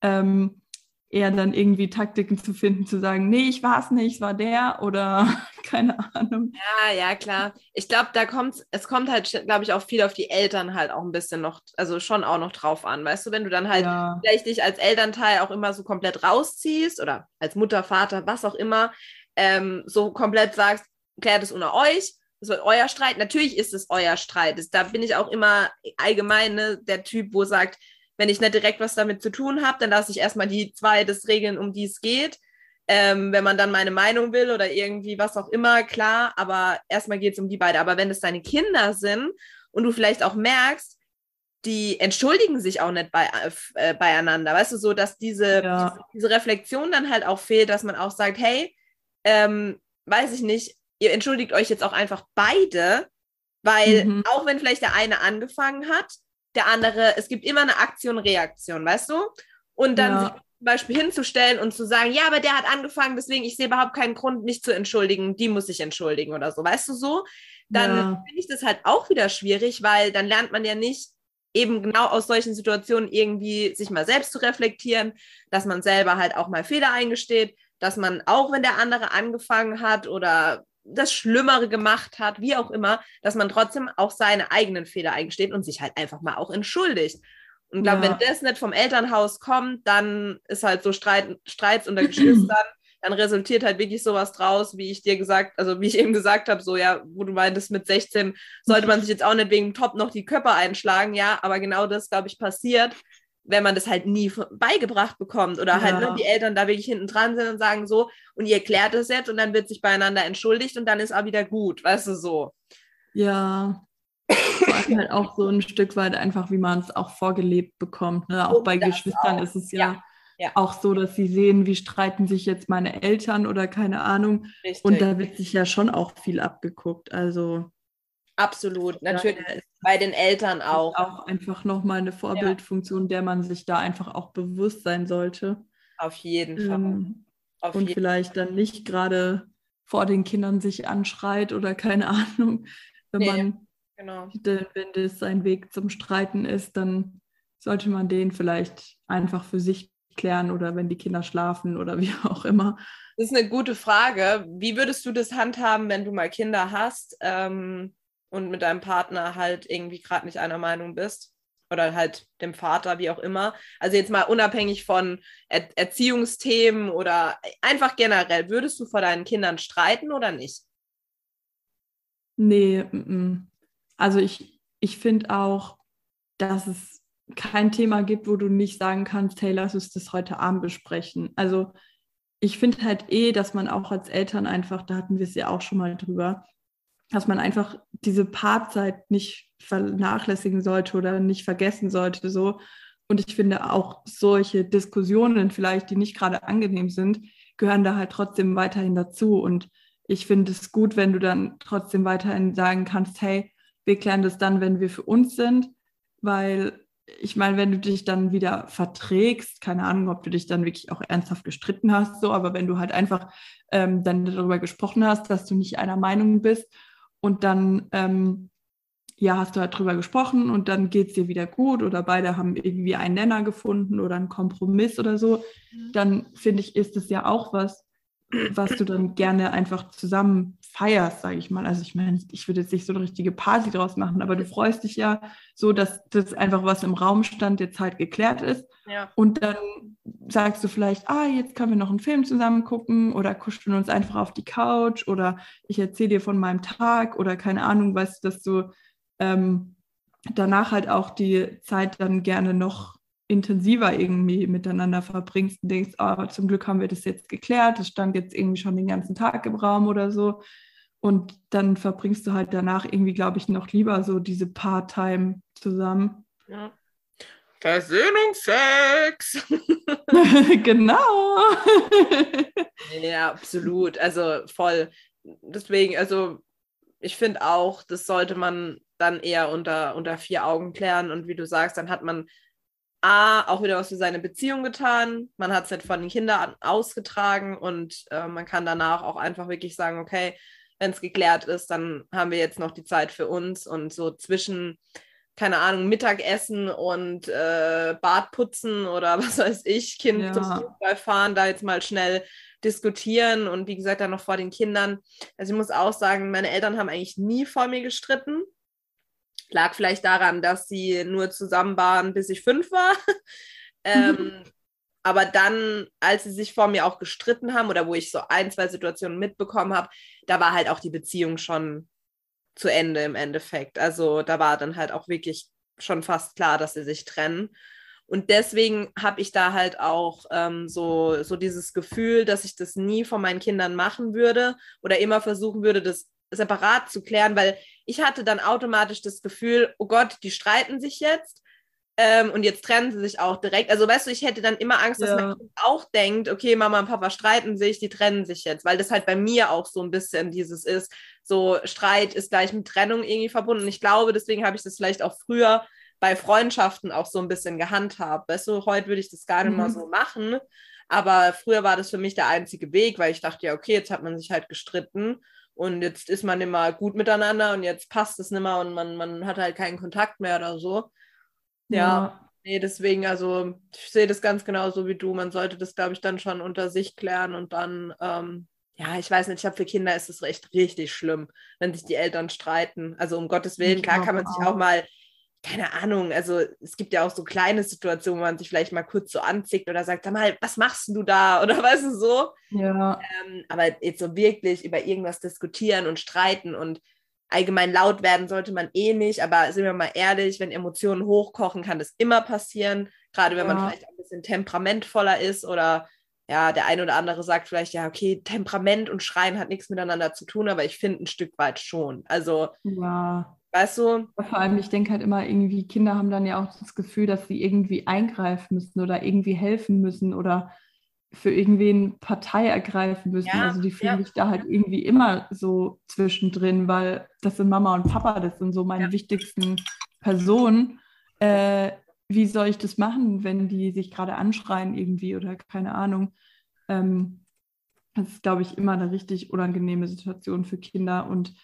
Ähm, eher dann irgendwie Taktiken zu finden, zu sagen, nee, ich war es nicht, es war der oder <laughs> keine Ahnung. Ja, ja, klar. Ich glaube, da kommt es kommt halt, glaube ich, auch viel auf die Eltern halt auch ein bisschen noch, also schon auch noch drauf an, weißt du, wenn du dann halt ja. vielleicht dich als Elternteil auch immer so komplett rausziehst oder als Mutter, Vater, was auch immer, ähm, so komplett sagst, klärt es unter euch, das wird euer Streit. Natürlich ist es euer Streit. Da bin ich auch immer allgemein ne, der Typ, wo sagt, wenn ich nicht direkt was damit zu tun habe, dann lasse ich erstmal die zwei das regeln, um die es geht. Ähm, wenn man dann meine Meinung will oder irgendwie was auch immer, klar, aber erstmal geht es um die beiden. Aber wenn es deine Kinder sind und du vielleicht auch merkst, die entschuldigen sich auch nicht bei, äh, beieinander, weißt du, so dass diese, ja. diese, diese, Reflexion dann halt auch fehlt, dass man auch sagt, hey, ähm, weiß ich nicht, ihr entschuldigt euch jetzt auch einfach beide, weil mhm. auch wenn vielleicht der eine angefangen hat, der andere, es gibt immer eine Aktion-Reaktion, weißt du? Und dann ja. zum Beispiel hinzustellen und zu sagen, ja, aber der hat angefangen, deswegen ich sehe überhaupt keinen Grund, mich zu entschuldigen, die muss ich entschuldigen oder so, weißt du so? Dann ja. finde ich das halt auch wieder schwierig, weil dann lernt man ja nicht eben genau aus solchen Situationen irgendwie sich mal selbst zu reflektieren, dass man selber halt auch mal Fehler eingesteht, dass man auch, wenn der andere angefangen hat oder das Schlimmere gemacht hat, wie auch immer, dass man trotzdem auch seine eigenen Fehler eingesteht und sich halt einfach mal auch entschuldigt. Und ich glaube, ja. wenn das nicht vom Elternhaus kommt, dann ist halt so Streit, Streits unter Geschwistern, <clears throat> dann resultiert halt wirklich sowas draus, wie ich dir gesagt, also wie ich eben gesagt habe, so ja, wo du meintest, mit 16 sollte man sich jetzt auch nicht wegen Top noch die Köpfe einschlagen, ja, aber genau das, glaube ich, passiert, wenn man das halt nie beigebracht bekommt oder halt, ja. ne, die Eltern da wirklich hinten dran sind und sagen so, und ihr klärt es jetzt und dann wird sich beieinander entschuldigt und dann ist auch wieder gut, weißt du so. Ja. Allem halt auch so ein Stück weit einfach, wie man es auch vorgelebt bekommt. Ne? Auch und bei Geschwistern auch. ist es ja, ja, ja, auch so, dass sie sehen, wie streiten sich jetzt meine Eltern oder keine Ahnung. Richtig. Und da wird sich ja schon auch viel abgeguckt. Also Absolut, natürlich bei den Eltern auch. Auch einfach nochmal eine Vorbildfunktion, ja. der man sich da einfach auch bewusst sein sollte. Auf jeden Fall. Ähm, Auf und jeden vielleicht Fall. dann nicht gerade vor den Kindern sich anschreit oder keine <laughs> Ahnung. Wenn nee, man, genau. wenn das sein Weg zum Streiten ist, dann sollte man den vielleicht einfach für sich klären oder wenn die Kinder schlafen oder <laughs> wie auch immer. Das ist eine gute Frage. Wie würdest du das handhaben, wenn du mal Kinder hast? Ähm, und mit deinem Partner halt irgendwie gerade nicht einer Meinung bist oder halt dem Vater, wie auch immer. Also jetzt mal unabhängig von er Erziehungsthemen oder einfach generell, würdest du vor deinen Kindern streiten oder nicht? Nee, m -m. also ich, ich finde auch, dass es kein Thema gibt, wo du nicht sagen kannst, hey, lass uns das heute Abend besprechen. Also ich finde halt eh, dass man auch als Eltern einfach, da hatten wir es ja auch schon mal drüber, dass man einfach diese Paarzeit nicht vernachlässigen sollte oder nicht vergessen sollte. So. Und ich finde auch solche Diskussionen vielleicht, die nicht gerade angenehm sind, gehören da halt trotzdem weiterhin dazu. Und ich finde es gut, wenn du dann trotzdem weiterhin sagen kannst, hey, wir klären das dann, wenn wir für uns sind, weil ich meine, wenn du dich dann wieder verträgst, keine Ahnung, ob du dich dann wirklich auch ernsthaft gestritten hast, so, aber wenn du halt einfach ähm, dann darüber gesprochen hast, dass du nicht einer Meinung bist und dann ähm, ja, hast du halt drüber gesprochen und dann geht es dir wieder gut oder beide haben irgendwie einen Nenner gefunden oder einen Kompromiss oder so, mhm. dann finde ich, ist es ja auch was, was du dann gerne einfach zusammen feierst, sage ich mal. Also ich meine, ich würde jetzt nicht so eine richtige Party draus machen, aber du freust dich ja so, dass das einfach was im Raum stand, jetzt halt geklärt ist. Ja. Und dann sagst du vielleicht, ah, jetzt können wir noch einen Film zusammen gucken oder kuscheln uns einfach auf die Couch oder ich erzähle dir von meinem Tag oder keine Ahnung, weißt du, dass du ähm, danach halt auch die Zeit dann gerne noch intensiver irgendwie miteinander verbringst und denkst, oh, zum Glück haben wir das jetzt geklärt, das stand jetzt irgendwie schon den ganzen Tag im Raum oder so. Und dann verbringst du halt danach irgendwie, glaube ich, noch lieber so diese Part-Time zusammen. Ja. Versöhnungsex. <laughs> genau. ja, absolut. Also voll. Deswegen, also ich finde auch, das sollte man dann eher unter, unter vier Augen klären. Und wie du sagst, dann hat man A, auch wieder was für seine Beziehung getan. Man hat es halt von den Kindern ausgetragen und äh, man kann danach auch einfach wirklich sagen, okay, wenn es geklärt ist, dann haben wir jetzt noch die Zeit für uns und so zwischen, keine Ahnung, Mittagessen und äh, Badputzen oder <laughs> was weiß ich, Kind ja. zum Fußball fahren, da jetzt mal schnell diskutieren und wie gesagt dann noch vor den Kindern. Also ich muss auch sagen, meine Eltern haben eigentlich nie vor mir gestritten. Lag vielleicht daran, dass sie nur zusammen waren, bis ich fünf war. <laughs> ähm, aber dann, als sie sich vor mir auch gestritten haben oder wo ich so ein, zwei Situationen mitbekommen habe, da war halt auch die Beziehung schon zu Ende im Endeffekt. Also da war dann halt auch wirklich schon fast klar, dass sie sich trennen. Und deswegen habe ich da halt auch ähm, so, so dieses Gefühl, dass ich das nie von meinen Kindern machen würde oder immer versuchen würde, das separat zu klären, weil ich hatte dann automatisch das Gefühl, oh Gott, die streiten sich jetzt ähm, und jetzt trennen sie sich auch direkt. Also weißt du, ich hätte dann immer Angst, dass ja. mein Kind auch denkt, okay, Mama und Papa streiten sich, die trennen sich jetzt, weil das halt bei mir auch so ein bisschen dieses ist, so Streit ist gleich mit Trennung irgendwie verbunden. Und ich glaube, deswegen habe ich das vielleicht auch früher bei Freundschaften auch so ein bisschen gehandhabt. Weißt du, heute würde ich das gar nicht mhm. mal so machen. Aber früher war das für mich der einzige Weg, weil ich dachte, ja, okay, jetzt hat man sich halt gestritten und jetzt ist man immer gut miteinander und jetzt passt es nicht mehr und man, man hat halt keinen Kontakt mehr oder so. Ja, ja. nee, deswegen, also ich sehe das ganz genauso wie du. Man sollte das, glaube ich, dann schon unter sich klären und dann, ähm, ja, ich weiß nicht, ich habe für Kinder ist es recht richtig schlimm, wenn sich die Eltern streiten. Also um Gottes Willen, klar kann man sich auch mal keine Ahnung, also es gibt ja auch so kleine Situationen, wo man sich vielleicht mal kurz so anzickt oder sagt, sag mal, was machst du da? <laughs> Oder weißt du so? Ja. Ähm, aber jetzt so wirklich über irgendwas diskutieren und streiten und allgemein laut werden sollte man eh nicht, aber sind wir mal ehrlich, wenn Emotionen hochkochen, kann das immer passieren, gerade wenn ja. man vielleicht ein bisschen temperamentvoller ist oder ja, der eine oder andere sagt vielleicht, ja, okay, Temperament und Schreien hat nichts miteinander zu tun, aber ich finde ein Stück weit schon. Also ja. Weißt du? Vor allem, ich denke halt immer, irgendwie Kinder haben dann ja auch das Gefühl, dass sie irgendwie eingreifen müssen oder irgendwie helfen müssen oder für irgendwen Partei ergreifen müssen. Ja, also die fühlen ja. sich da halt irgendwie immer so zwischendrin, weil das sind Mama und Papa, das sind so meine ja. wichtigsten Personen. Äh, wie soll ich das machen, wenn die sich gerade anschreien irgendwie oder keine Ahnung? Ähm, das ist, glaube ich, immer eine richtig unangenehme Situation für Kinder und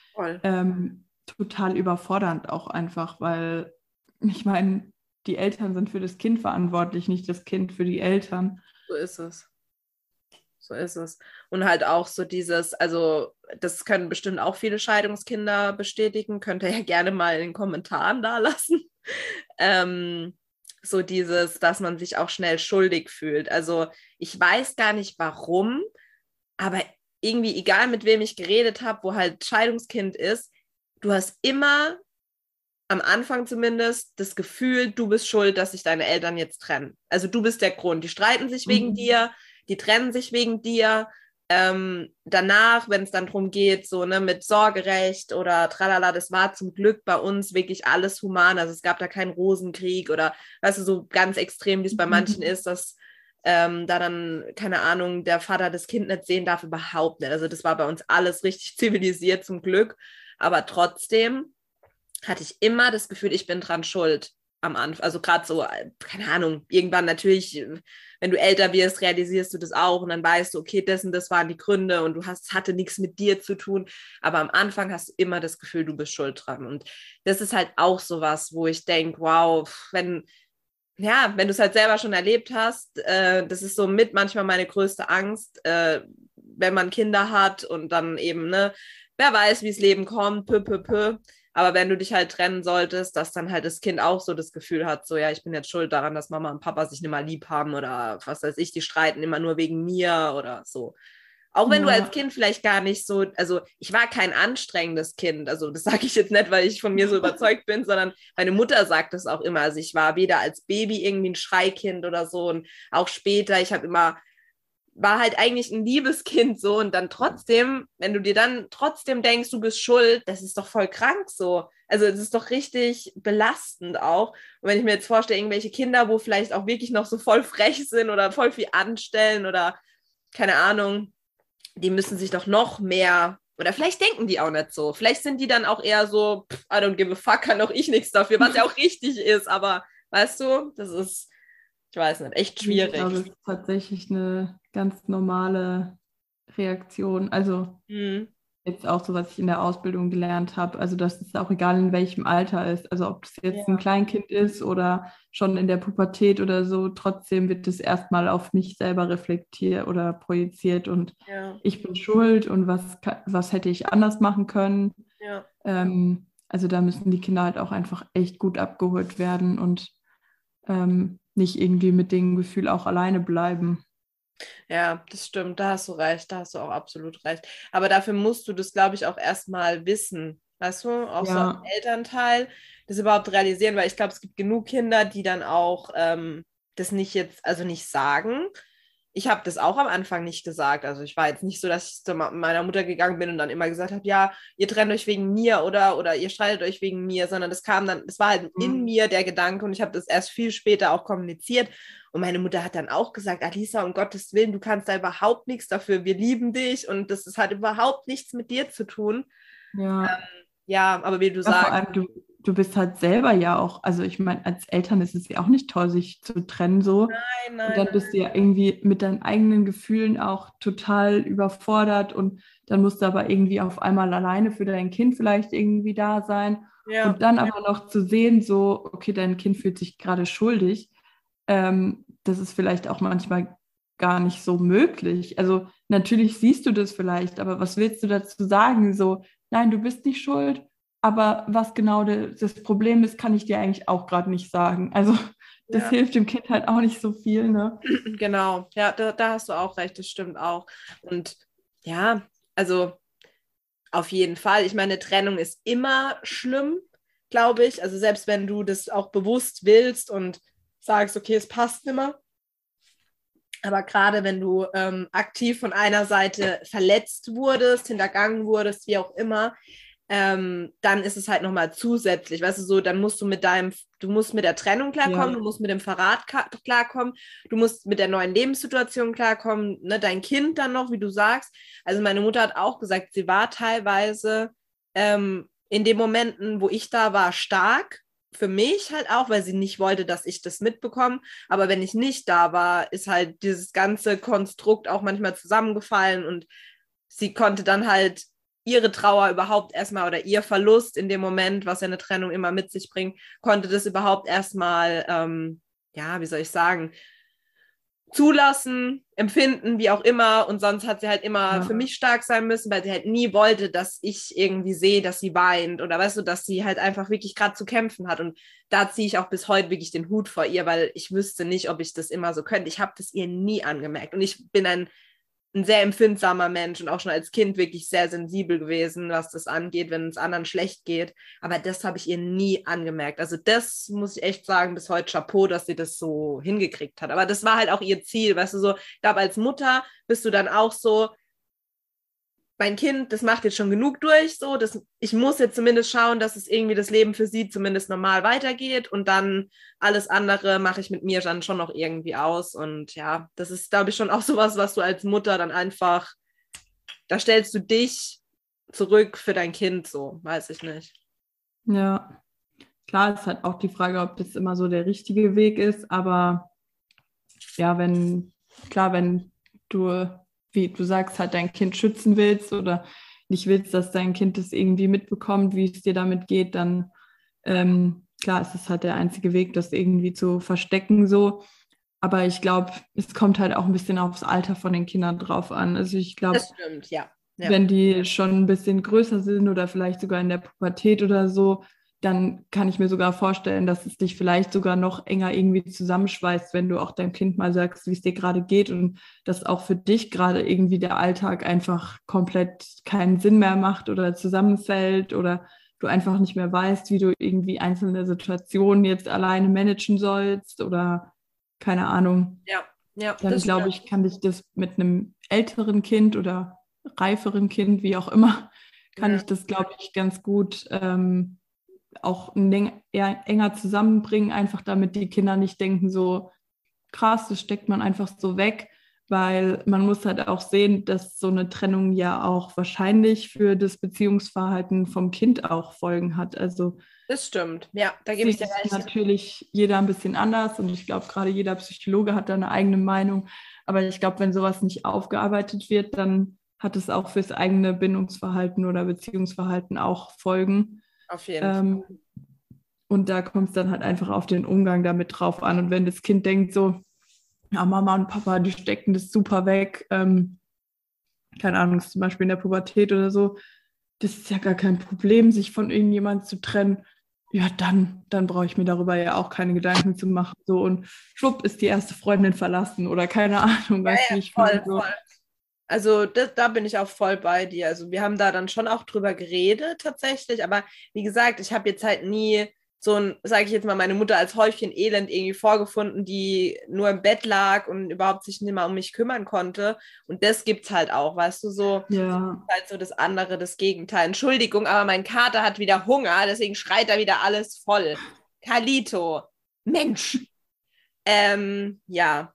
ähm, total überfordernd auch einfach, weil ich meine, die Eltern sind für das Kind verantwortlich, nicht das Kind für die Eltern. So ist es. So ist es. Und halt auch so dieses, also das können bestimmt auch viele Scheidungskinder bestätigen, könnt ihr ja gerne mal in den Kommentaren da lassen. <laughs> ähm, so dieses, dass man sich auch schnell schuldig fühlt. Also ich weiß gar nicht warum, aber irgendwie, egal mit wem ich geredet habe, wo halt Scheidungskind ist, du hast immer am Anfang zumindest das Gefühl, du bist schuld, dass sich deine Eltern jetzt trennen. Also du bist der Grund. Die streiten sich wegen mhm. dir, die trennen sich wegen dir. Ähm, danach, wenn es dann darum geht, so ne, mit Sorgerecht oder tralala, das war zum Glück bei uns wirklich alles human. Also es gab da keinen Rosenkrieg oder, weißt du, so ganz extrem, wie es bei mhm. manchen ist, dass ähm, da dann, keine Ahnung, der Vater das Kind nicht sehen darf, überhaupt nicht. Also das war bei uns alles richtig <laughs> zivilisiert zum Glück. Aber trotzdem hatte ich immer das Gefühl, ich bin dran schuld am Anfang. Also gerade so, keine Ahnung, irgendwann natürlich, wenn du älter wirst, realisierst du das auch und dann weißt du, okay, das und das waren die Gründe und du hast, hatte nichts mit dir zu tun. Aber am Anfang hast du immer das Gefühl, du bist schuld dran. Und das ist halt auch so was, wo ich denke, wow, wenn, ja, wenn du es halt selber schon erlebt hast, äh, das ist so mit manchmal meine größte Angst, äh, wenn man Kinder hat und dann eben, ne, wer weiß, wie das Leben kommt, pö, pö, pö. Aber wenn du dich halt trennen solltest, dass dann halt das Kind auch so das Gefühl hat, so ja, ich bin jetzt schuld daran, dass Mama und Papa sich nicht mal lieb haben oder was weiß ich, die streiten immer nur wegen mir oder so. Auch wenn ja. du als Kind vielleicht gar nicht so, also ich war kein anstrengendes Kind, also das sage ich jetzt nicht, weil ich von mir so überzeugt bin, sondern meine Mutter sagt das auch immer. Also ich war weder als Baby irgendwie ein Schreikind oder so und auch später, ich habe immer war halt eigentlich ein liebes Kind so und dann trotzdem, wenn du dir dann trotzdem denkst, du bist schuld, das ist doch voll krank so. Also es ist doch richtig belastend auch. Und wenn ich mir jetzt vorstelle, irgendwelche Kinder, wo vielleicht auch wirklich noch so voll frech sind oder voll viel anstellen oder keine Ahnung, die müssen sich doch noch mehr oder vielleicht denken die auch nicht so. Vielleicht sind die dann auch eher so, I don't give a fuck, kann doch ich nichts dafür, was ja auch <laughs> richtig ist. Aber weißt du, das ist, ich weiß nicht, echt schwierig. Ich glaube, das ist tatsächlich eine ganz normale Reaktion. Also mhm. jetzt auch so, was ich in der Ausbildung gelernt habe. Also dass es auch egal in welchem Alter ist. Also ob das jetzt ja. ein Kleinkind ist oder schon in der Pubertät oder so, trotzdem wird es erstmal auf mich selber reflektiert oder projiziert und ja. ich bin schuld und was, was hätte ich anders machen können. Ja. Ähm, also da müssen die Kinder halt auch einfach echt gut abgeholt werden und ähm, nicht irgendwie mit dem Gefühl auch alleine bleiben. Ja, das stimmt, da hast du recht, da hast du auch absolut recht. Aber dafür musst du das, glaube ich, auch erstmal wissen, weißt du, auch ja. so ein Elternteil, das überhaupt realisieren, weil ich glaube, es gibt genug Kinder, die dann auch ähm, das nicht jetzt, also nicht sagen, ich habe das auch am Anfang nicht gesagt. Also ich war jetzt nicht so, dass ich zu meiner Mutter gegangen bin und dann immer gesagt habe, ja, ihr trennt euch wegen mir oder, oder ihr streitet euch wegen mir, sondern das kam dann, es war halt mhm. in mir der Gedanke und ich habe das erst viel später auch kommuniziert. Und meine Mutter hat dann auch gesagt, Alisa, um Gottes Willen, du kannst da überhaupt nichts dafür. Wir lieben dich und das hat überhaupt nichts mit dir zu tun. Ja. Ähm, ja, aber wie du ja, sagst. du, du bist halt selber ja auch, also ich meine, als Eltern ist es ja auch nicht toll, sich zu trennen so. Nein, nein. Und dann bist du ja irgendwie mit deinen eigenen Gefühlen auch total überfordert und dann musst du aber irgendwie auf einmal alleine für dein Kind vielleicht irgendwie da sein. Ja. Und dann aber noch zu sehen, so, okay, dein Kind fühlt sich gerade schuldig, ähm, das ist vielleicht auch manchmal gar nicht so möglich. Also natürlich siehst du das vielleicht, aber was willst du dazu sagen? So, nein, du bist nicht schuld, aber was genau de, das Problem ist, kann ich dir eigentlich auch gerade nicht sagen. Also <laughs> das Ja. hilft dem Kind halt auch nicht so viel, ne? <clears throat> Genau, ja, da, da hast du auch recht, das stimmt auch. Und ja, also auf jeden Fall. Ich meine, Trennung ist immer schlimm, glaube ich. Also selbst wenn du das auch bewusst willst und sagst, okay, es passt nimmer. Aber gerade wenn du ähm, aktiv von einer Seite verletzt wurdest, hintergangen wurdest, wie auch immer, ähm, dann ist es halt nochmal zusätzlich. Weißt du, so, dann musst du mit deinem, du musst mit der Trennung klarkommen, Ja. du musst mit dem Verrat klarkommen, du musst mit der neuen Lebenssituation klarkommen, ne, dein Kind dann noch, wie du sagst. Also meine Mutter hat auch gesagt, sie war teilweise ähm, in den Momenten, wo ich da war, stark. Für mich halt auch, weil sie nicht wollte, dass ich das mitbekomme. Aber wenn ich nicht da war, ist halt dieses ganze Konstrukt auch manchmal zusammengefallen und sie konnte dann halt ihre Trauer überhaupt erstmal oder ihr Verlust in dem Moment, was ja eine Trennung immer mit sich bringt, konnte das überhaupt erstmal, ähm, ja, wie soll ich sagen, zulassen, empfinden, wie auch immer. Und sonst hat sie halt immer Ja. für mich stark sein müssen, weil sie halt nie wollte, dass ich irgendwie sehe, dass sie weint oder weißt du, dass sie halt einfach wirklich gerade zu kämpfen hat. Und da ziehe ich auch bis heute wirklich den Hut vor ihr, weil ich wüsste nicht, ob ich das immer so könnte. Ich habe das ihr nie angemerkt. Und ich bin ein ein sehr empfindsamer Mensch und auch schon als Kind wirklich sehr sensibel gewesen, was das angeht, wenn es anderen schlecht geht. Aber das habe ich ihr nie angemerkt. Also das muss ich echt sagen, bis heute Chapeau, dass sie das so hingekriegt hat. Aber das war halt auch ihr Ziel, weißt du, so, ich glaube, als Mutter bist du dann auch so, mein Kind, das macht jetzt schon genug durch, so, das, ich muss jetzt zumindest schauen, dass es irgendwie das Leben für sie zumindest normal weitergeht und dann alles andere mache ich mit mir dann schon noch irgendwie aus und ja, das ist, glaube ich, schon auch <laughs> sowas, was du als Mutter dann einfach, da stellst du dich zurück für dein Kind, so, weiß ich nicht. Ja, klar ist halt auch die Frage, ob das immer so der richtige Weg ist, aber ja, wenn, klar, wenn du, wie du sagst, halt dein Kind schützen willst oder nicht willst, dass dein Kind das irgendwie mitbekommt, wie es dir damit geht, dann ähm, klar ist es halt der einzige Weg, das irgendwie zu verstecken so. Aber ich glaube, es kommt halt auch ein bisschen aufs Alter von den Kindern drauf an. Also ich glaube, ja. Ja. wenn die schon ein bisschen größer sind oder vielleicht sogar in der Pubertät oder so, dann kann ich mir sogar vorstellen, dass es dich vielleicht sogar noch enger irgendwie zusammenschweißt, wenn du auch deinem Kind mal sagst, wie es dir gerade geht und dass auch für dich gerade irgendwie der Alltag einfach komplett keinen Sinn mehr macht oder zusammenfällt oder du einfach nicht mehr weißt, wie du irgendwie einzelne Situationen jetzt alleine managen sollst oder keine Ahnung Ja, ja. dann glaube ich, kann dich das mit einem älteren Kind oder reiferen Kind, wie auch immer, kann Ja. ich das, glaube ich, ganz gut ähm, auch enger zusammenbringen, einfach damit die Kinder nicht denken, so krass, das steckt man einfach so weg, weil man muss halt auch sehen, dass so eine Trennung ja auch wahrscheinlich für das Beziehungsverhalten vom Kind auch Folgen hat. Also Das stimmt. Ja, da gebe ich dir recht. natürlich jeder ein bisschen anders und ich glaube, gerade jeder Psychologe hat da eine eigene Meinung. Aber ich glaube, wenn sowas nicht aufgearbeitet wird, dann hat es auch fürs eigene Bindungsverhalten oder Beziehungsverhalten auch Folgen. Auf jeden Fall. Ähm, und da kommt es dann halt einfach auf den Umgang damit drauf an. Und wenn das Kind denkt so, ja, Mama und Papa, die stecken das super weg, ähm, keine Ahnung, ist zum Beispiel in der Pubertät oder so, das ist ja gar kein Problem, sich von irgendjemandem zu trennen. Ja, dann, dann brauche ich mir darüber ja auch keine Gedanken zu machen. So und schwupp ist die erste Freundin verlassen oder keine Ahnung, Ja, weißt du, ja, ich voll, so. voll. Also das, da bin ich auch voll bei dir. Also wir haben da dann schon auch drüber geredet tatsächlich, aber wie gesagt, ich habe jetzt halt nie so ein, sage ich jetzt mal, meine Mutter als Häufchen Elend irgendwie vorgefunden, die nur im Bett lag und überhaupt sich nicht mal um mich kümmern konnte. Und das gibt's halt auch, weißt du, so Ja, halt so das andere, das Gegenteil. Entschuldigung, aber mein Kater hat wieder Hunger, deswegen schreit er wieder alles voll. Kalito, Mensch. Ähm, ja.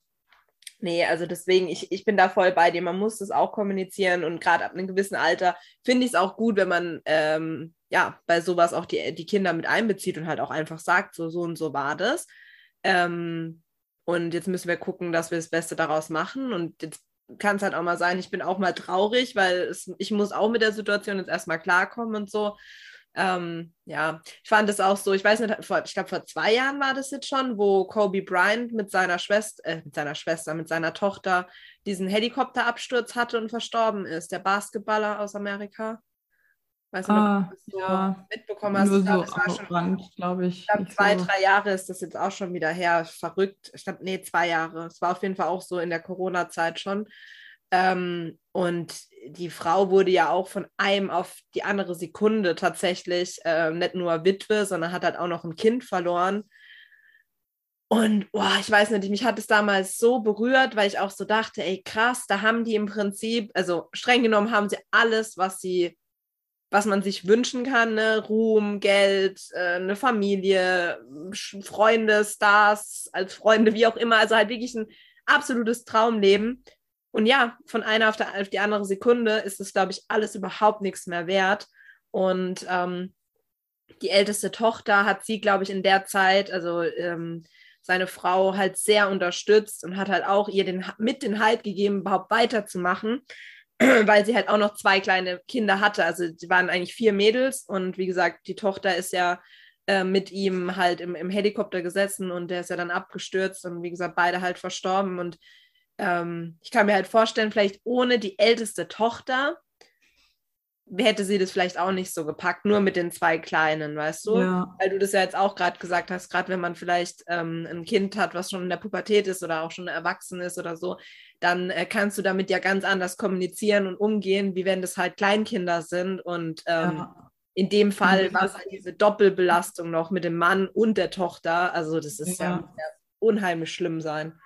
Nee, also deswegen, ich, ich bin da voll bei dir. Man muss das auch kommunizieren und gerade ab einem gewissen Alter finde ich es auch gut, wenn man ähm, ja, bei sowas auch die, die Kinder mit einbezieht und halt auch einfach sagt, so, so und so war das. Ähm, und jetzt müssen wir gucken, dass wir das Beste daraus machen. Und jetzt kann es halt auch mal sein, ich bin auch mal traurig, weil es, ich muss auch mit der Situation jetzt erstmal klarkommen und so. Ähm, ja, ich fand es auch so, ich weiß nicht, vor, ich glaube vor zwei Jahren war das jetzt schon, wo Kobe Bryant mit seiner Schwester, äh, mit seiner Schwester, mit seiner Tochter diesen Helikopterabsturz hatte und verstorben ist, der Basketballer aus Amerika. Weiß nicht, ah, ob du das so ja. mitbekommen hast. Nur ich glaube, so war schon, glaube ich. Ich glaube, zwei, so. drei Jahre ist das jetzt auch schon wieder her. Verrückt. Ich glaube, nee, zwei Jahre. Es war auf jeden Fall auch so in der Corona-Zeit schon. Ähm, und die Frau wurde ja auch von einem auf die andere Sekunde tatsächlich äh, nicht nur Witwe, sondern hat halt auch noch ein Kind verloren. Und boah, ich weiß nicht, mich hat es damals so berührt, weil ich auch so dachte, ey krass, da haben die im Prinzip, also streng genommen haben sie alles, was sie, was man sich wünschen kann, ne? Ruhm, Geld, äh, eine Familie, Freunde, Stars, als Freunde, wie auch immer, also halt wirklich ein absolutes Traumleben. Und ja, von einer auf, der, auf die andere Sekunde ist es, glaube ich, alles überhaupt nichts mehr wert. Und ähm, die älteste Tochter hat sie, glaube ich, in der Zeit, also ähm, seine Frau halt sehr unterstützt und hat halt auch ihr den, mit den Halt gegeben, überhaupt weiterzumachen, <clears throat> weil sie halt auch noch zwei kleine Kinder hatte. Also sie waren eigentlich vier Mädels und wie gesagt, die Tochter ist ja äh, mit ihm halt im, im Helikopter gesessen und der ist ja dann abgestürzt und wie gesagt, beide halt verstorben und ähm, ich kann mir halt vorstellen, vielleicht ohne die älteste Tochter hätte sie das vielleicht auch nicht so gepackt, nur mit den zwei Kleinen, weißt du? Ja. Weil du das ja jetzt auch gerade gesagt hast, gerade wenn man vielleicht ähm, ein Kind hat, was schon in der Pubertät ist oder auch schon erwachsen ist oder so, dann äh, kannst du damit ja ganz anders kommunizieren und umgehen, wie wenn das halt Kleinkinder sind. Und ähm, ja. in dem Fall war es halt diese Doppelbelastung noch mit dem Mann und der Tochter. Also das ist ja, ja unheimlich schlimm sein.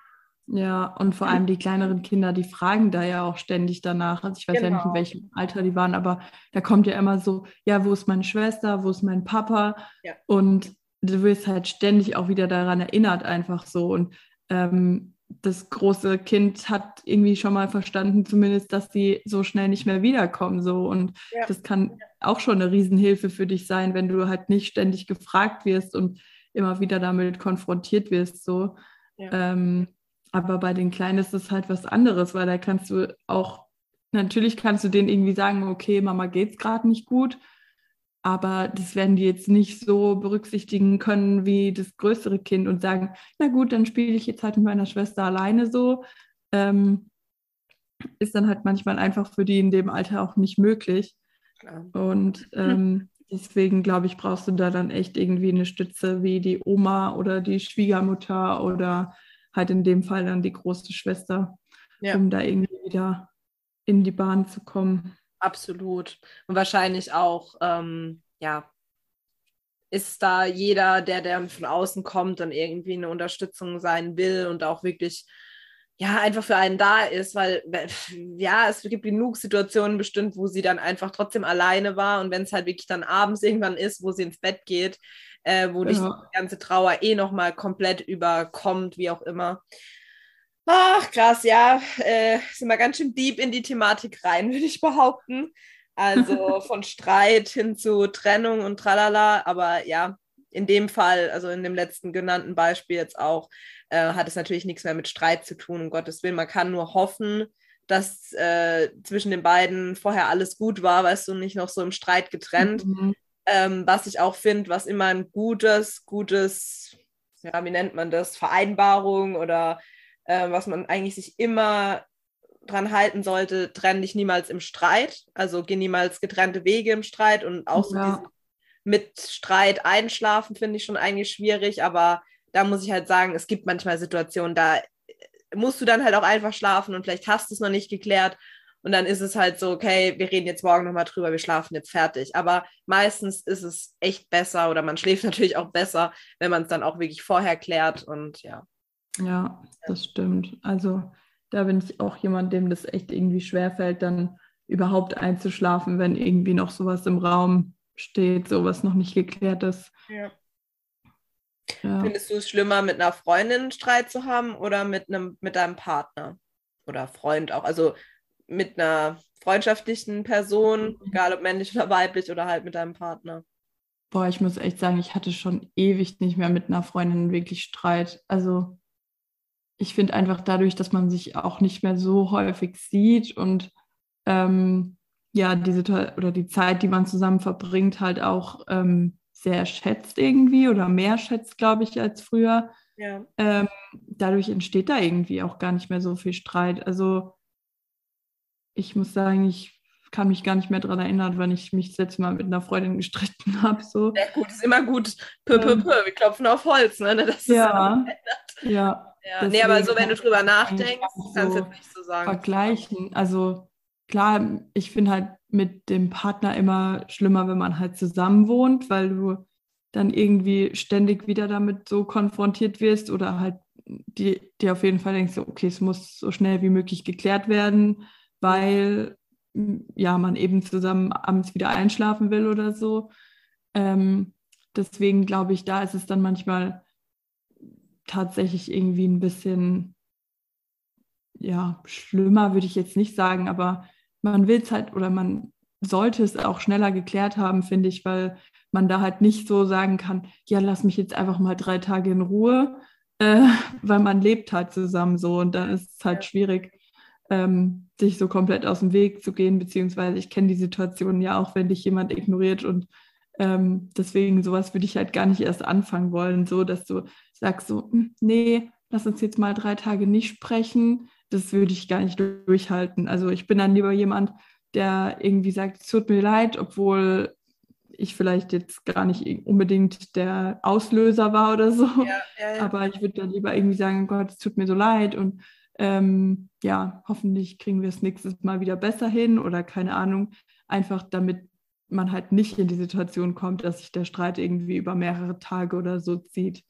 Ja, und vor allem die kleineren Kinder, die fragen da ja auch ständig danach. Also ich weiß genau. ja nicht, in genau. welchem Alter die waren, aber da kommt ja immer so, ja, wo ist meine Schwester, wo ist mein Papa? Ja. Und du wirst halt ständig auch wieder daran erinnert, einfach so. Und ähm, das große Kind hat irgendwie schon mal verstanden, zumindest, dass die so schnell nicht mehr wiederkommen. So. Und ja. das kann auch schon eine Riesenhilfe für dich sein, wenn du halt nicht ständig gefragt wirst und immer wieder damit konfrontiert wirst. So. Ja. Ähm, aber bei den Kleinen ist es halt was anderes, weil da kannst du auch, natürlich kannst du denen irgendwie sagen, okay, Mama geht's gerade nicht gut, aber das werden die jetzt nicht so berücksichtigen können wie das größere Kind und sagen, na gut, dann spiele ich jetzt halt mit meiner Schwester alleine so. Ähm, ist dann halt manchmal einfach für die in dem Alter auch nicht möglich. Klar. Und ähm, deswegen glaube ich, brauchst du da dann echt irgendwie eine Stütze wie die Oma oder die Schwiegermutter oder halt in dem Fall dann die große Schwester, ja. um da irgendwie wieder in die Bahn zu kommen. Absolut. Und wahrscheinlich auch, ähm, ja, ist da jeder, der, der von außen kommt und irgendwie eine Unterstützung sein will und auch wirklich ja, einfach für einen da ist, weil ja, es gibt genug Situationen bestimmt, wo sie dann einfach trotzdem alleine war und wenn es halt wirklich dann abends irgendwann ist, wo sie ins Bett geht, äh, wo ja. dich die ganze Trauer eh nochmal komplett überkommt, wie auch immer. Ach, krass, ja, äh, sind wir ganz schön deep in die Thematik rein, <laughs> würde ich behaupten. Also <laughs> von Streit hin zu Trennung und tralala, aber ja, in dem Fall, also in dem letzten genannten Beispiel jetzt auch, äh, hat es natürlich nichts mehr mit Streit zu tun, um Gottes Willen. Man kann nur hoffen, dass äh, zwischen den beiden vorher alles gut war, weißt du, nicht noch so im Streit getrennt. Mhm. Ähm, was ich auch finde, was immer ein gutes, gutes, ja, wie nennt man das, Vereinbarung oder äh, was man eigentlich sich immer dran halten sollte, trenn dich niemals im Streit. Also geh niemals getrennte Wege im Streit und auch ja. so mit Streit einschlafen finde ich schon eigentlich schwierig, aber da muss ich halt sagen, es gibt manchmal Situationen, da musst du dann halt auch einfach schlafen und vielleicht hast du es noch nicht geklärt und dann ist es halt so, okay, wir reden jetzt morgen nochmal drüber, wir schlafen jetzt fertig. Aber meistens ist es echt besser oder man schläft <laughs> natürlich auch besser, wenn man es dann auch wirklich vorher klärt und ja. Ja, das stimmt. Also da bin ich auch jemand, dem das echt irgendwie schwerfällt, dann überhaupt einzuschlafen, wenn irgendwie noch sowas im Raum steht, sowas noch nicht geklärt ist. Ja. Ja. Findest du es schlimmer, mit einer Freundin Streit zu haben oder mit einem mit deinem Partner oder Freund auch? Also mit einer freundschaftlichen Person, mhm. egal ob männlich oder weiblich oder halt mit deinem Partner? Boah, ich muss echt sagen, ich hatte schon ewig nicht mehr mit einer Freundin wirklich Streit. Also ich finde einfach dadurch, dass man sich auch nicht mehr so häufig sieht und ähm, ja, diese oder die Zeit, die man zusammen verbringt, halt auch ähm, sehr schätzt irgendwie oder mehr schätzt, glaube ich, als früher. Ja. Ähm, dadurch entsteht da irgendwie auch gar nicht mehr so viel Streit. Also ich muss sagen, ich kann mich gar nicht mehr daran erinnern, wann ich mich das letzte Mal mit einer Freundin gestritten <laughs> habe. So. Sehr gut, ist immer gut. Pö, pö, pö. Wir klopfen auf Holz, ne? Das ja. ja. Ja, nee, aber so, wenn du drüber nachdenkst, kannst du so nicht so sagen. Vergleichen. Also klar, ich finde halt mit dem Partner immer schlimmer, wenn man halt zusammen wohnt, weil du dann irgendwie ständig wieder damit so konfrontiert wirst oder halt dir die auf jeden Fall denkst, okay, es muss so schnell wie möglich geklärt werden, weil ja, man eben zusammen abends wieder einschlafen will oder so. Ähm, deswegen glaube ich, da ist es dann manchmal tatsächlich irgendwie ein bisschen, ja, schlimmer würde ich jetzt nicht sagen, aber man will es halt oder man sollte es auch schneller geklärt haben, finde ich, weil man da halt nicht so sagen kann, ja, lass mich jetzt einfach mal drei Tage in Ruhe, äh, weil man lebt halt zusammen so und dann ist es halt schwierig, ähm, sich so komplett aus dem Weg zu gehen, beziehungsweise ich kenne die Situation ja auch, wenn dich jemand ignoriert und ähm, deswegen sowas würde ich halt gar nicht erst anfangen wollen, so dass du sagst so, hm, nee, lass uns jetzt mal drei Tage nicht sprechen, das würde ich gar nicht durchhalten. Also ich bin dann lieber jemand, der irgendwie sagt, es tut mir leid, obwohl ich vielleicht jetzt gar nicht unbedingt der Auslöser war oder so. Ja, ja, ja. Aber ich würde dann lieber irgendwie sagen, Gott, es tut mir so leid und ähm, ja, hoffentlich kriegen wir es nächstes Mal wieder besser hin oder keine Ahnung, einfach damit man halt nicht in die Situation kommt, dass sich der Streit irgendwie über mehrere Tage oder so zieht.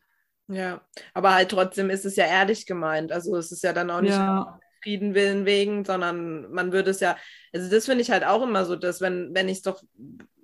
Ja, aber halt trotzdem ist es ja ehrlich gemeint. Also es ist ja dann auch nicht ja. Frieden willen wegen, sondern man würde es ja, also das finde ich halt auch immer so, dass wenn, wenn ich doch,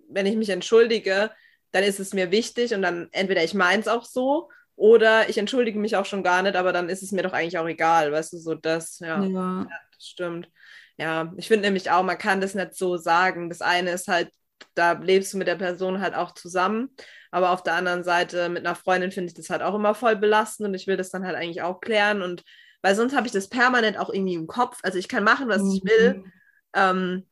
wenn ich mich entschuldige, dann ist es mir wichtig und dann entweder ich meine es auch so oder ich entschuldige mich auch schon gar nicht, aber dann ist es mir doch eigentlich auch egal, weißt du, so das, ja, ja. ja das stimmt. Ja, ich finde nämlich auch, man kann das nicht so sagen. Das eine ist halt, da lebst du mit der Person halt auch zusammen, aber auf der anderen Seite mit einer Freundin finde ich das halt auch immer voll belastend und ich will das dann halt eigentlich auch klären und weil sonst habe ich das permanent auch irgendwie im Kopf. Also ich kann machen, was mhm. ich will. Ähm,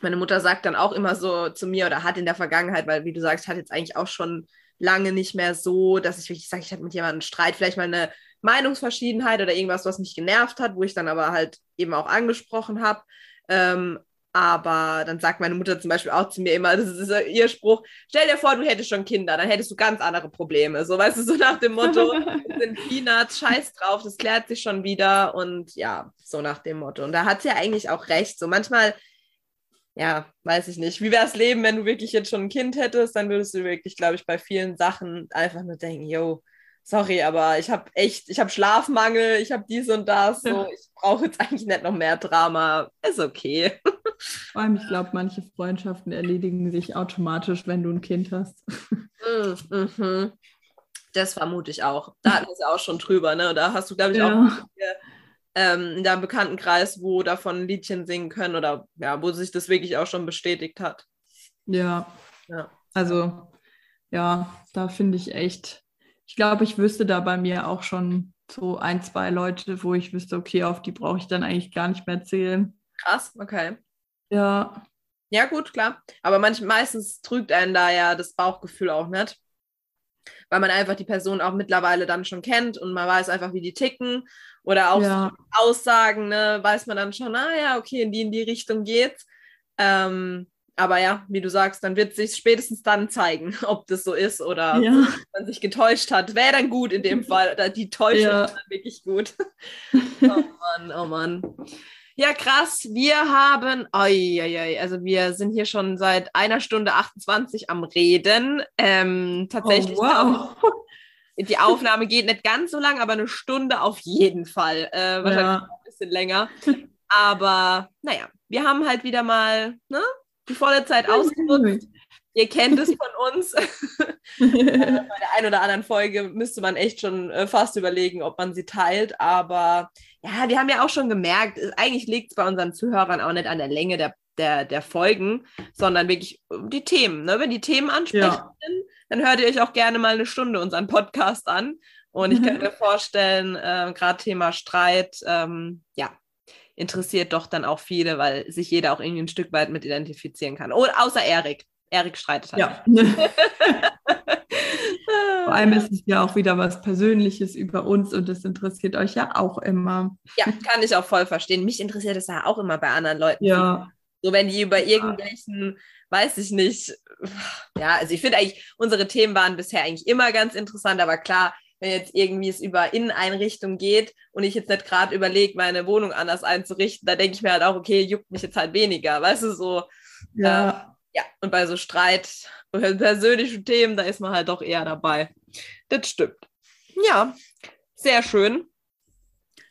meine Mutter sagt dann auch immer so zu mir oder hat in der Vergangenheit, weil wie du sagst, hat jetzt eigentlich auch schon lange nicht mehr so, dass ich wirklich sage, ich hatte mit jemandem einen Streit, vielleicht mal eine Meinungsverschiedenheit oder irgendwas, was mich genervt hat, wo ich dann aber halt eben auch angesprochen habe. Ähm, aber dann sagt meine Mutter zum Beispiel auch zu mir immer, das ist ihr Spruch, stell dir vor, du hättest schon Kinder, dann hättest du ganz andere Probleme. So, weißt du, so nach dem Motto, <laughs> sind Peanuts, scheiß drauf, das klärt sich schon wieder und ja, so nach dem Motto. Und da hat sie ja eigentlich auch recht. So manchmal ja, weiß ich nicht. Wie wäre das Leben, wenn du wirklich jetzt schon ein Kind hättest? Dann würdest du wirklich, glaube ich, bei vielen Sachen einfach nur denken, yo, sorry, aber ich habe echt, ich habe Schlafmangel, ich habe dies und das. So, <laughs> ich brauche jetzt eigentlich nicht noch mehr Drama. Ist okay. <laughs> Vor allem, ich glaube, manche Freundschaften erledigen sich automatisch, wenn du ein Kind hast. Mm, mhm. Das vermute ich auch. Da hatten wir es auch schon drüber, ne? Da hast du, glaube ich, ja. auch ähm, in deinem Bekanntenkreis, wo davon Liedchen singen können oder ja, wo sich das wirklich auch schon bestätigt hat. Ja. ja. Also, ja, da finde ich echt, ich glaube, ich wüsste da bei mir auch schon so ein, zwei Leute, wo ich wüsste, okay, auf die brauche ich dann eigentlich gar nicht mehr zählen. Krass, okay. Ja. Ja, gut, klar. Aber manch, meistens trügt einen da ja das Bauchgefühl auch nicht. Weil man einfach die Person auch mittlerweile dann schon kennt und man weiß einfach, wie die ticken. Oder auch ja. so Aussagen, ne, weiß man dann schon, ah ja, okay, in die in die Richtung geht's. Ähm, aber ja, wie du sagst, dann wird sich spätestens dann zeigen, <laughs> ob das so ist oder ja. man sich getäuscht hat. Wäre dann gut in dem <laughs> Fall. Die Täuschung ja. ist wirklich gut. <laughs> oh Mann, oh Mann. Ja, krass. Wir haben, oi, oi, oi, also wir sind hier schon seit einer Stunde 28 am Reden. Ähm, tatsächlich. Oh, wow. Die Aufnahme geht nicht ganz so lang, aber eine Stunde auf jeden Fall. Äh, wahrscheinlich ja. ein bisschen länger. Aber naja, wir haben halt wieder mal ne, die volle Zeit ausgenutzt. Ihr kennt es von uns. <laughs> Bei der einen oder anderen Folge müsste man echt schon äh, fast überlegen, ob man sie teilt. Aber ja, wir haben ja auch schon gemerkt, eigentlich liegt es bei unseren Zuhörern auch nicht an der Länge der, der, der Folgen, sondern wirklich die Themen. Ne? Wenn die Themen ansprechen ja. sind, dann hört ihr euch auch gerne mal eine Stunde unseren Podcast an. Und ich kann <laughs> mir vorstellen, äh, gerade Thema Streit, ähm, ja, interessiert doch dann auch viele, weil sich jeder auch irgendwie ein Stück weit mit identifizieren kann. Oder außer Erik. Erik streitet halt. Ja. <laughs> Vor allem ist es ja auch wieder was Persönliches über uns und das interessiert euch ja auch immer. Ja, kann ich auch voll verstehen. Mich interessiert es ja auch immer bei anderen Leuten. Ja. So, wenn die über irgendwelchen, weiß ich nicht, <sighs> ja, also ich finde eigentlich, unsere Themen waren bisher eigentlich immer ganz interessant, aber klar, wenn jetzt irgendwie es über Inneneinrichtung geht und ich jetzt nicht gerade überlege, meine Wohnung anders einzurichten, da denke ich mir halt auch, okay, juckt mich jetzt halt weniger, weißt du, so. Ja. Äh, ja, und bei so Streit, persönlichen Themen, da ist man halt doch eher dabei. Das stimmt. Ja, sehr schön.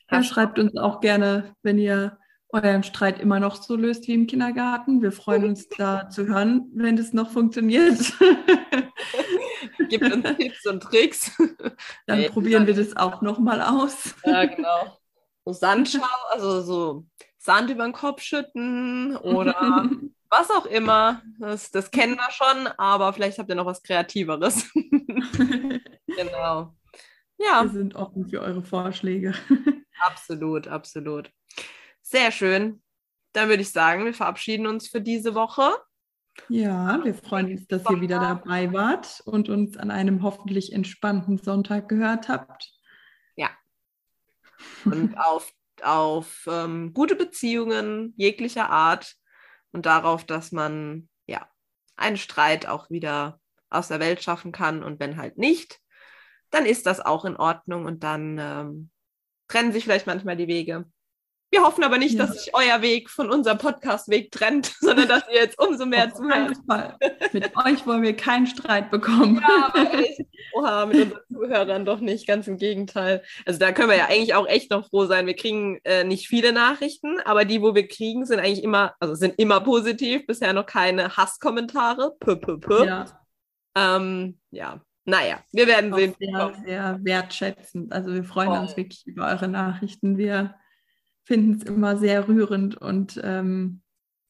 Ja, schreibt uns auch gerne, wenn ihr euren Streit immer noch so löst wie im Kindergarten. Wir freuen uns <laughs> da zu hören, wenn das noch funktioniert. <laughs> Gibt uns Tipps und Tricks. <laughs> Dann nee, probieren wir das auch nochmal aus. Ja, genau. So Sandschau, also so Sand über den Kopf schütten oder was auch immer. Das, das kennen wir schon, aber vielleicht habt ihr noch was Kreativeres. genau. Ja. Wir sind offen für eure Vorschläge. absolut, absolut. Sehr schön. Dann würde ich sagen, wir verabschieden uns für diese Woche. Ja, wir freuen uns, dass ihr wieder dabei wart und uns an einem hoffentlich entspannten Sonntag gehört habt. Ja. Und <laughs> auf, auf ähm, gute Beziehungen jeglicher Art und darauf, dass man ja einen Streit auch wieder aus der Welt schaffen kann und wenn halt nicht, dann ist das auch in Ordnung und dann ähm, trennen sich vielleicht manchmal die Wege. Wir hoffen aber nicht, ja. dass sich euer Weg von unserem Podcast-Weg trennt, <laughs> sondern dass ihr jetzt umso mehr zuhört. Mit euch wollen wir keinen Streit bekommen. Ja. Oha, mit unseren Zuhörern doch nicht, ganz im Gegenteil. Also da können wir ja eigentlich auch echt noch froh sein. Wir kriegen äh, nicht viele Nachrichten, aber die, wo wir kriegen, sind eigentlich immer, also sind immer positiv. Bisher noch keine Hasskommentare. Pö, pö, pö. Ja. Ähm, ja, naja, wir werden auch sehen. Sehr, sehr wertschätzend. Also wir freuen oh. uns wirklich über eure Nachrichten. Wir finden es immer sehr rührend und ähm,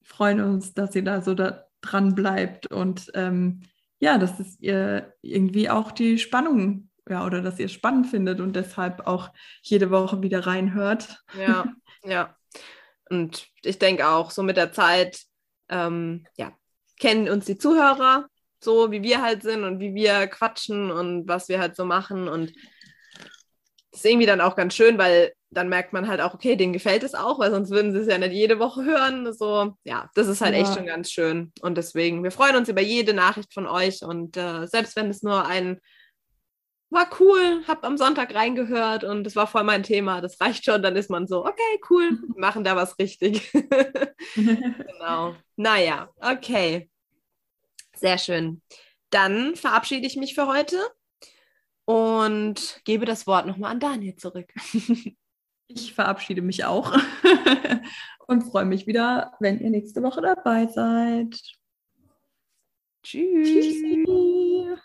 freuen uns, dass ihr da so da dran bleibt und ähm, ja, dass es ihr irgendwie auch die Spannung ja, oder dass ihr es spannend findet und deshalb auch jede Woche wieder reinhört. Ja, <laughs> ja. Und ich denke auch, so mit der Zeit, ähm, ja, kennen uns die Zuhörer, so wie wir halt sind und wie wir quatschen und was wir halt so machen. Und das ist irgendwie dann auch ganz schön, weil dann merkt man halt auch, okay, denen gefällt es auch, weil sonst würden sie es ja nicht jede Woche hören. So, ja, das ist halt ja. echt schon ganz schön. Und deswegen, wir freuen uns über jede Nachricht von euch. Und äh, selbst wenn es nur ein war cool, hab am Sonntag reingehört und das war voll mein Thema, das reicht schon, dann ist man so, okay, cool, <laughs> machen da was richtig. <laughs> genau. Naja, okay. Sehr schön. Dann verabschiede ich mich für heute und gebe das Wort nochmal an Daniel zurück. <laughs> Ich verabschiede mich auch <laughs> und freue mich wieder, wenn ihr nächste Woche dabei seid. Tschüss. Tschüssi.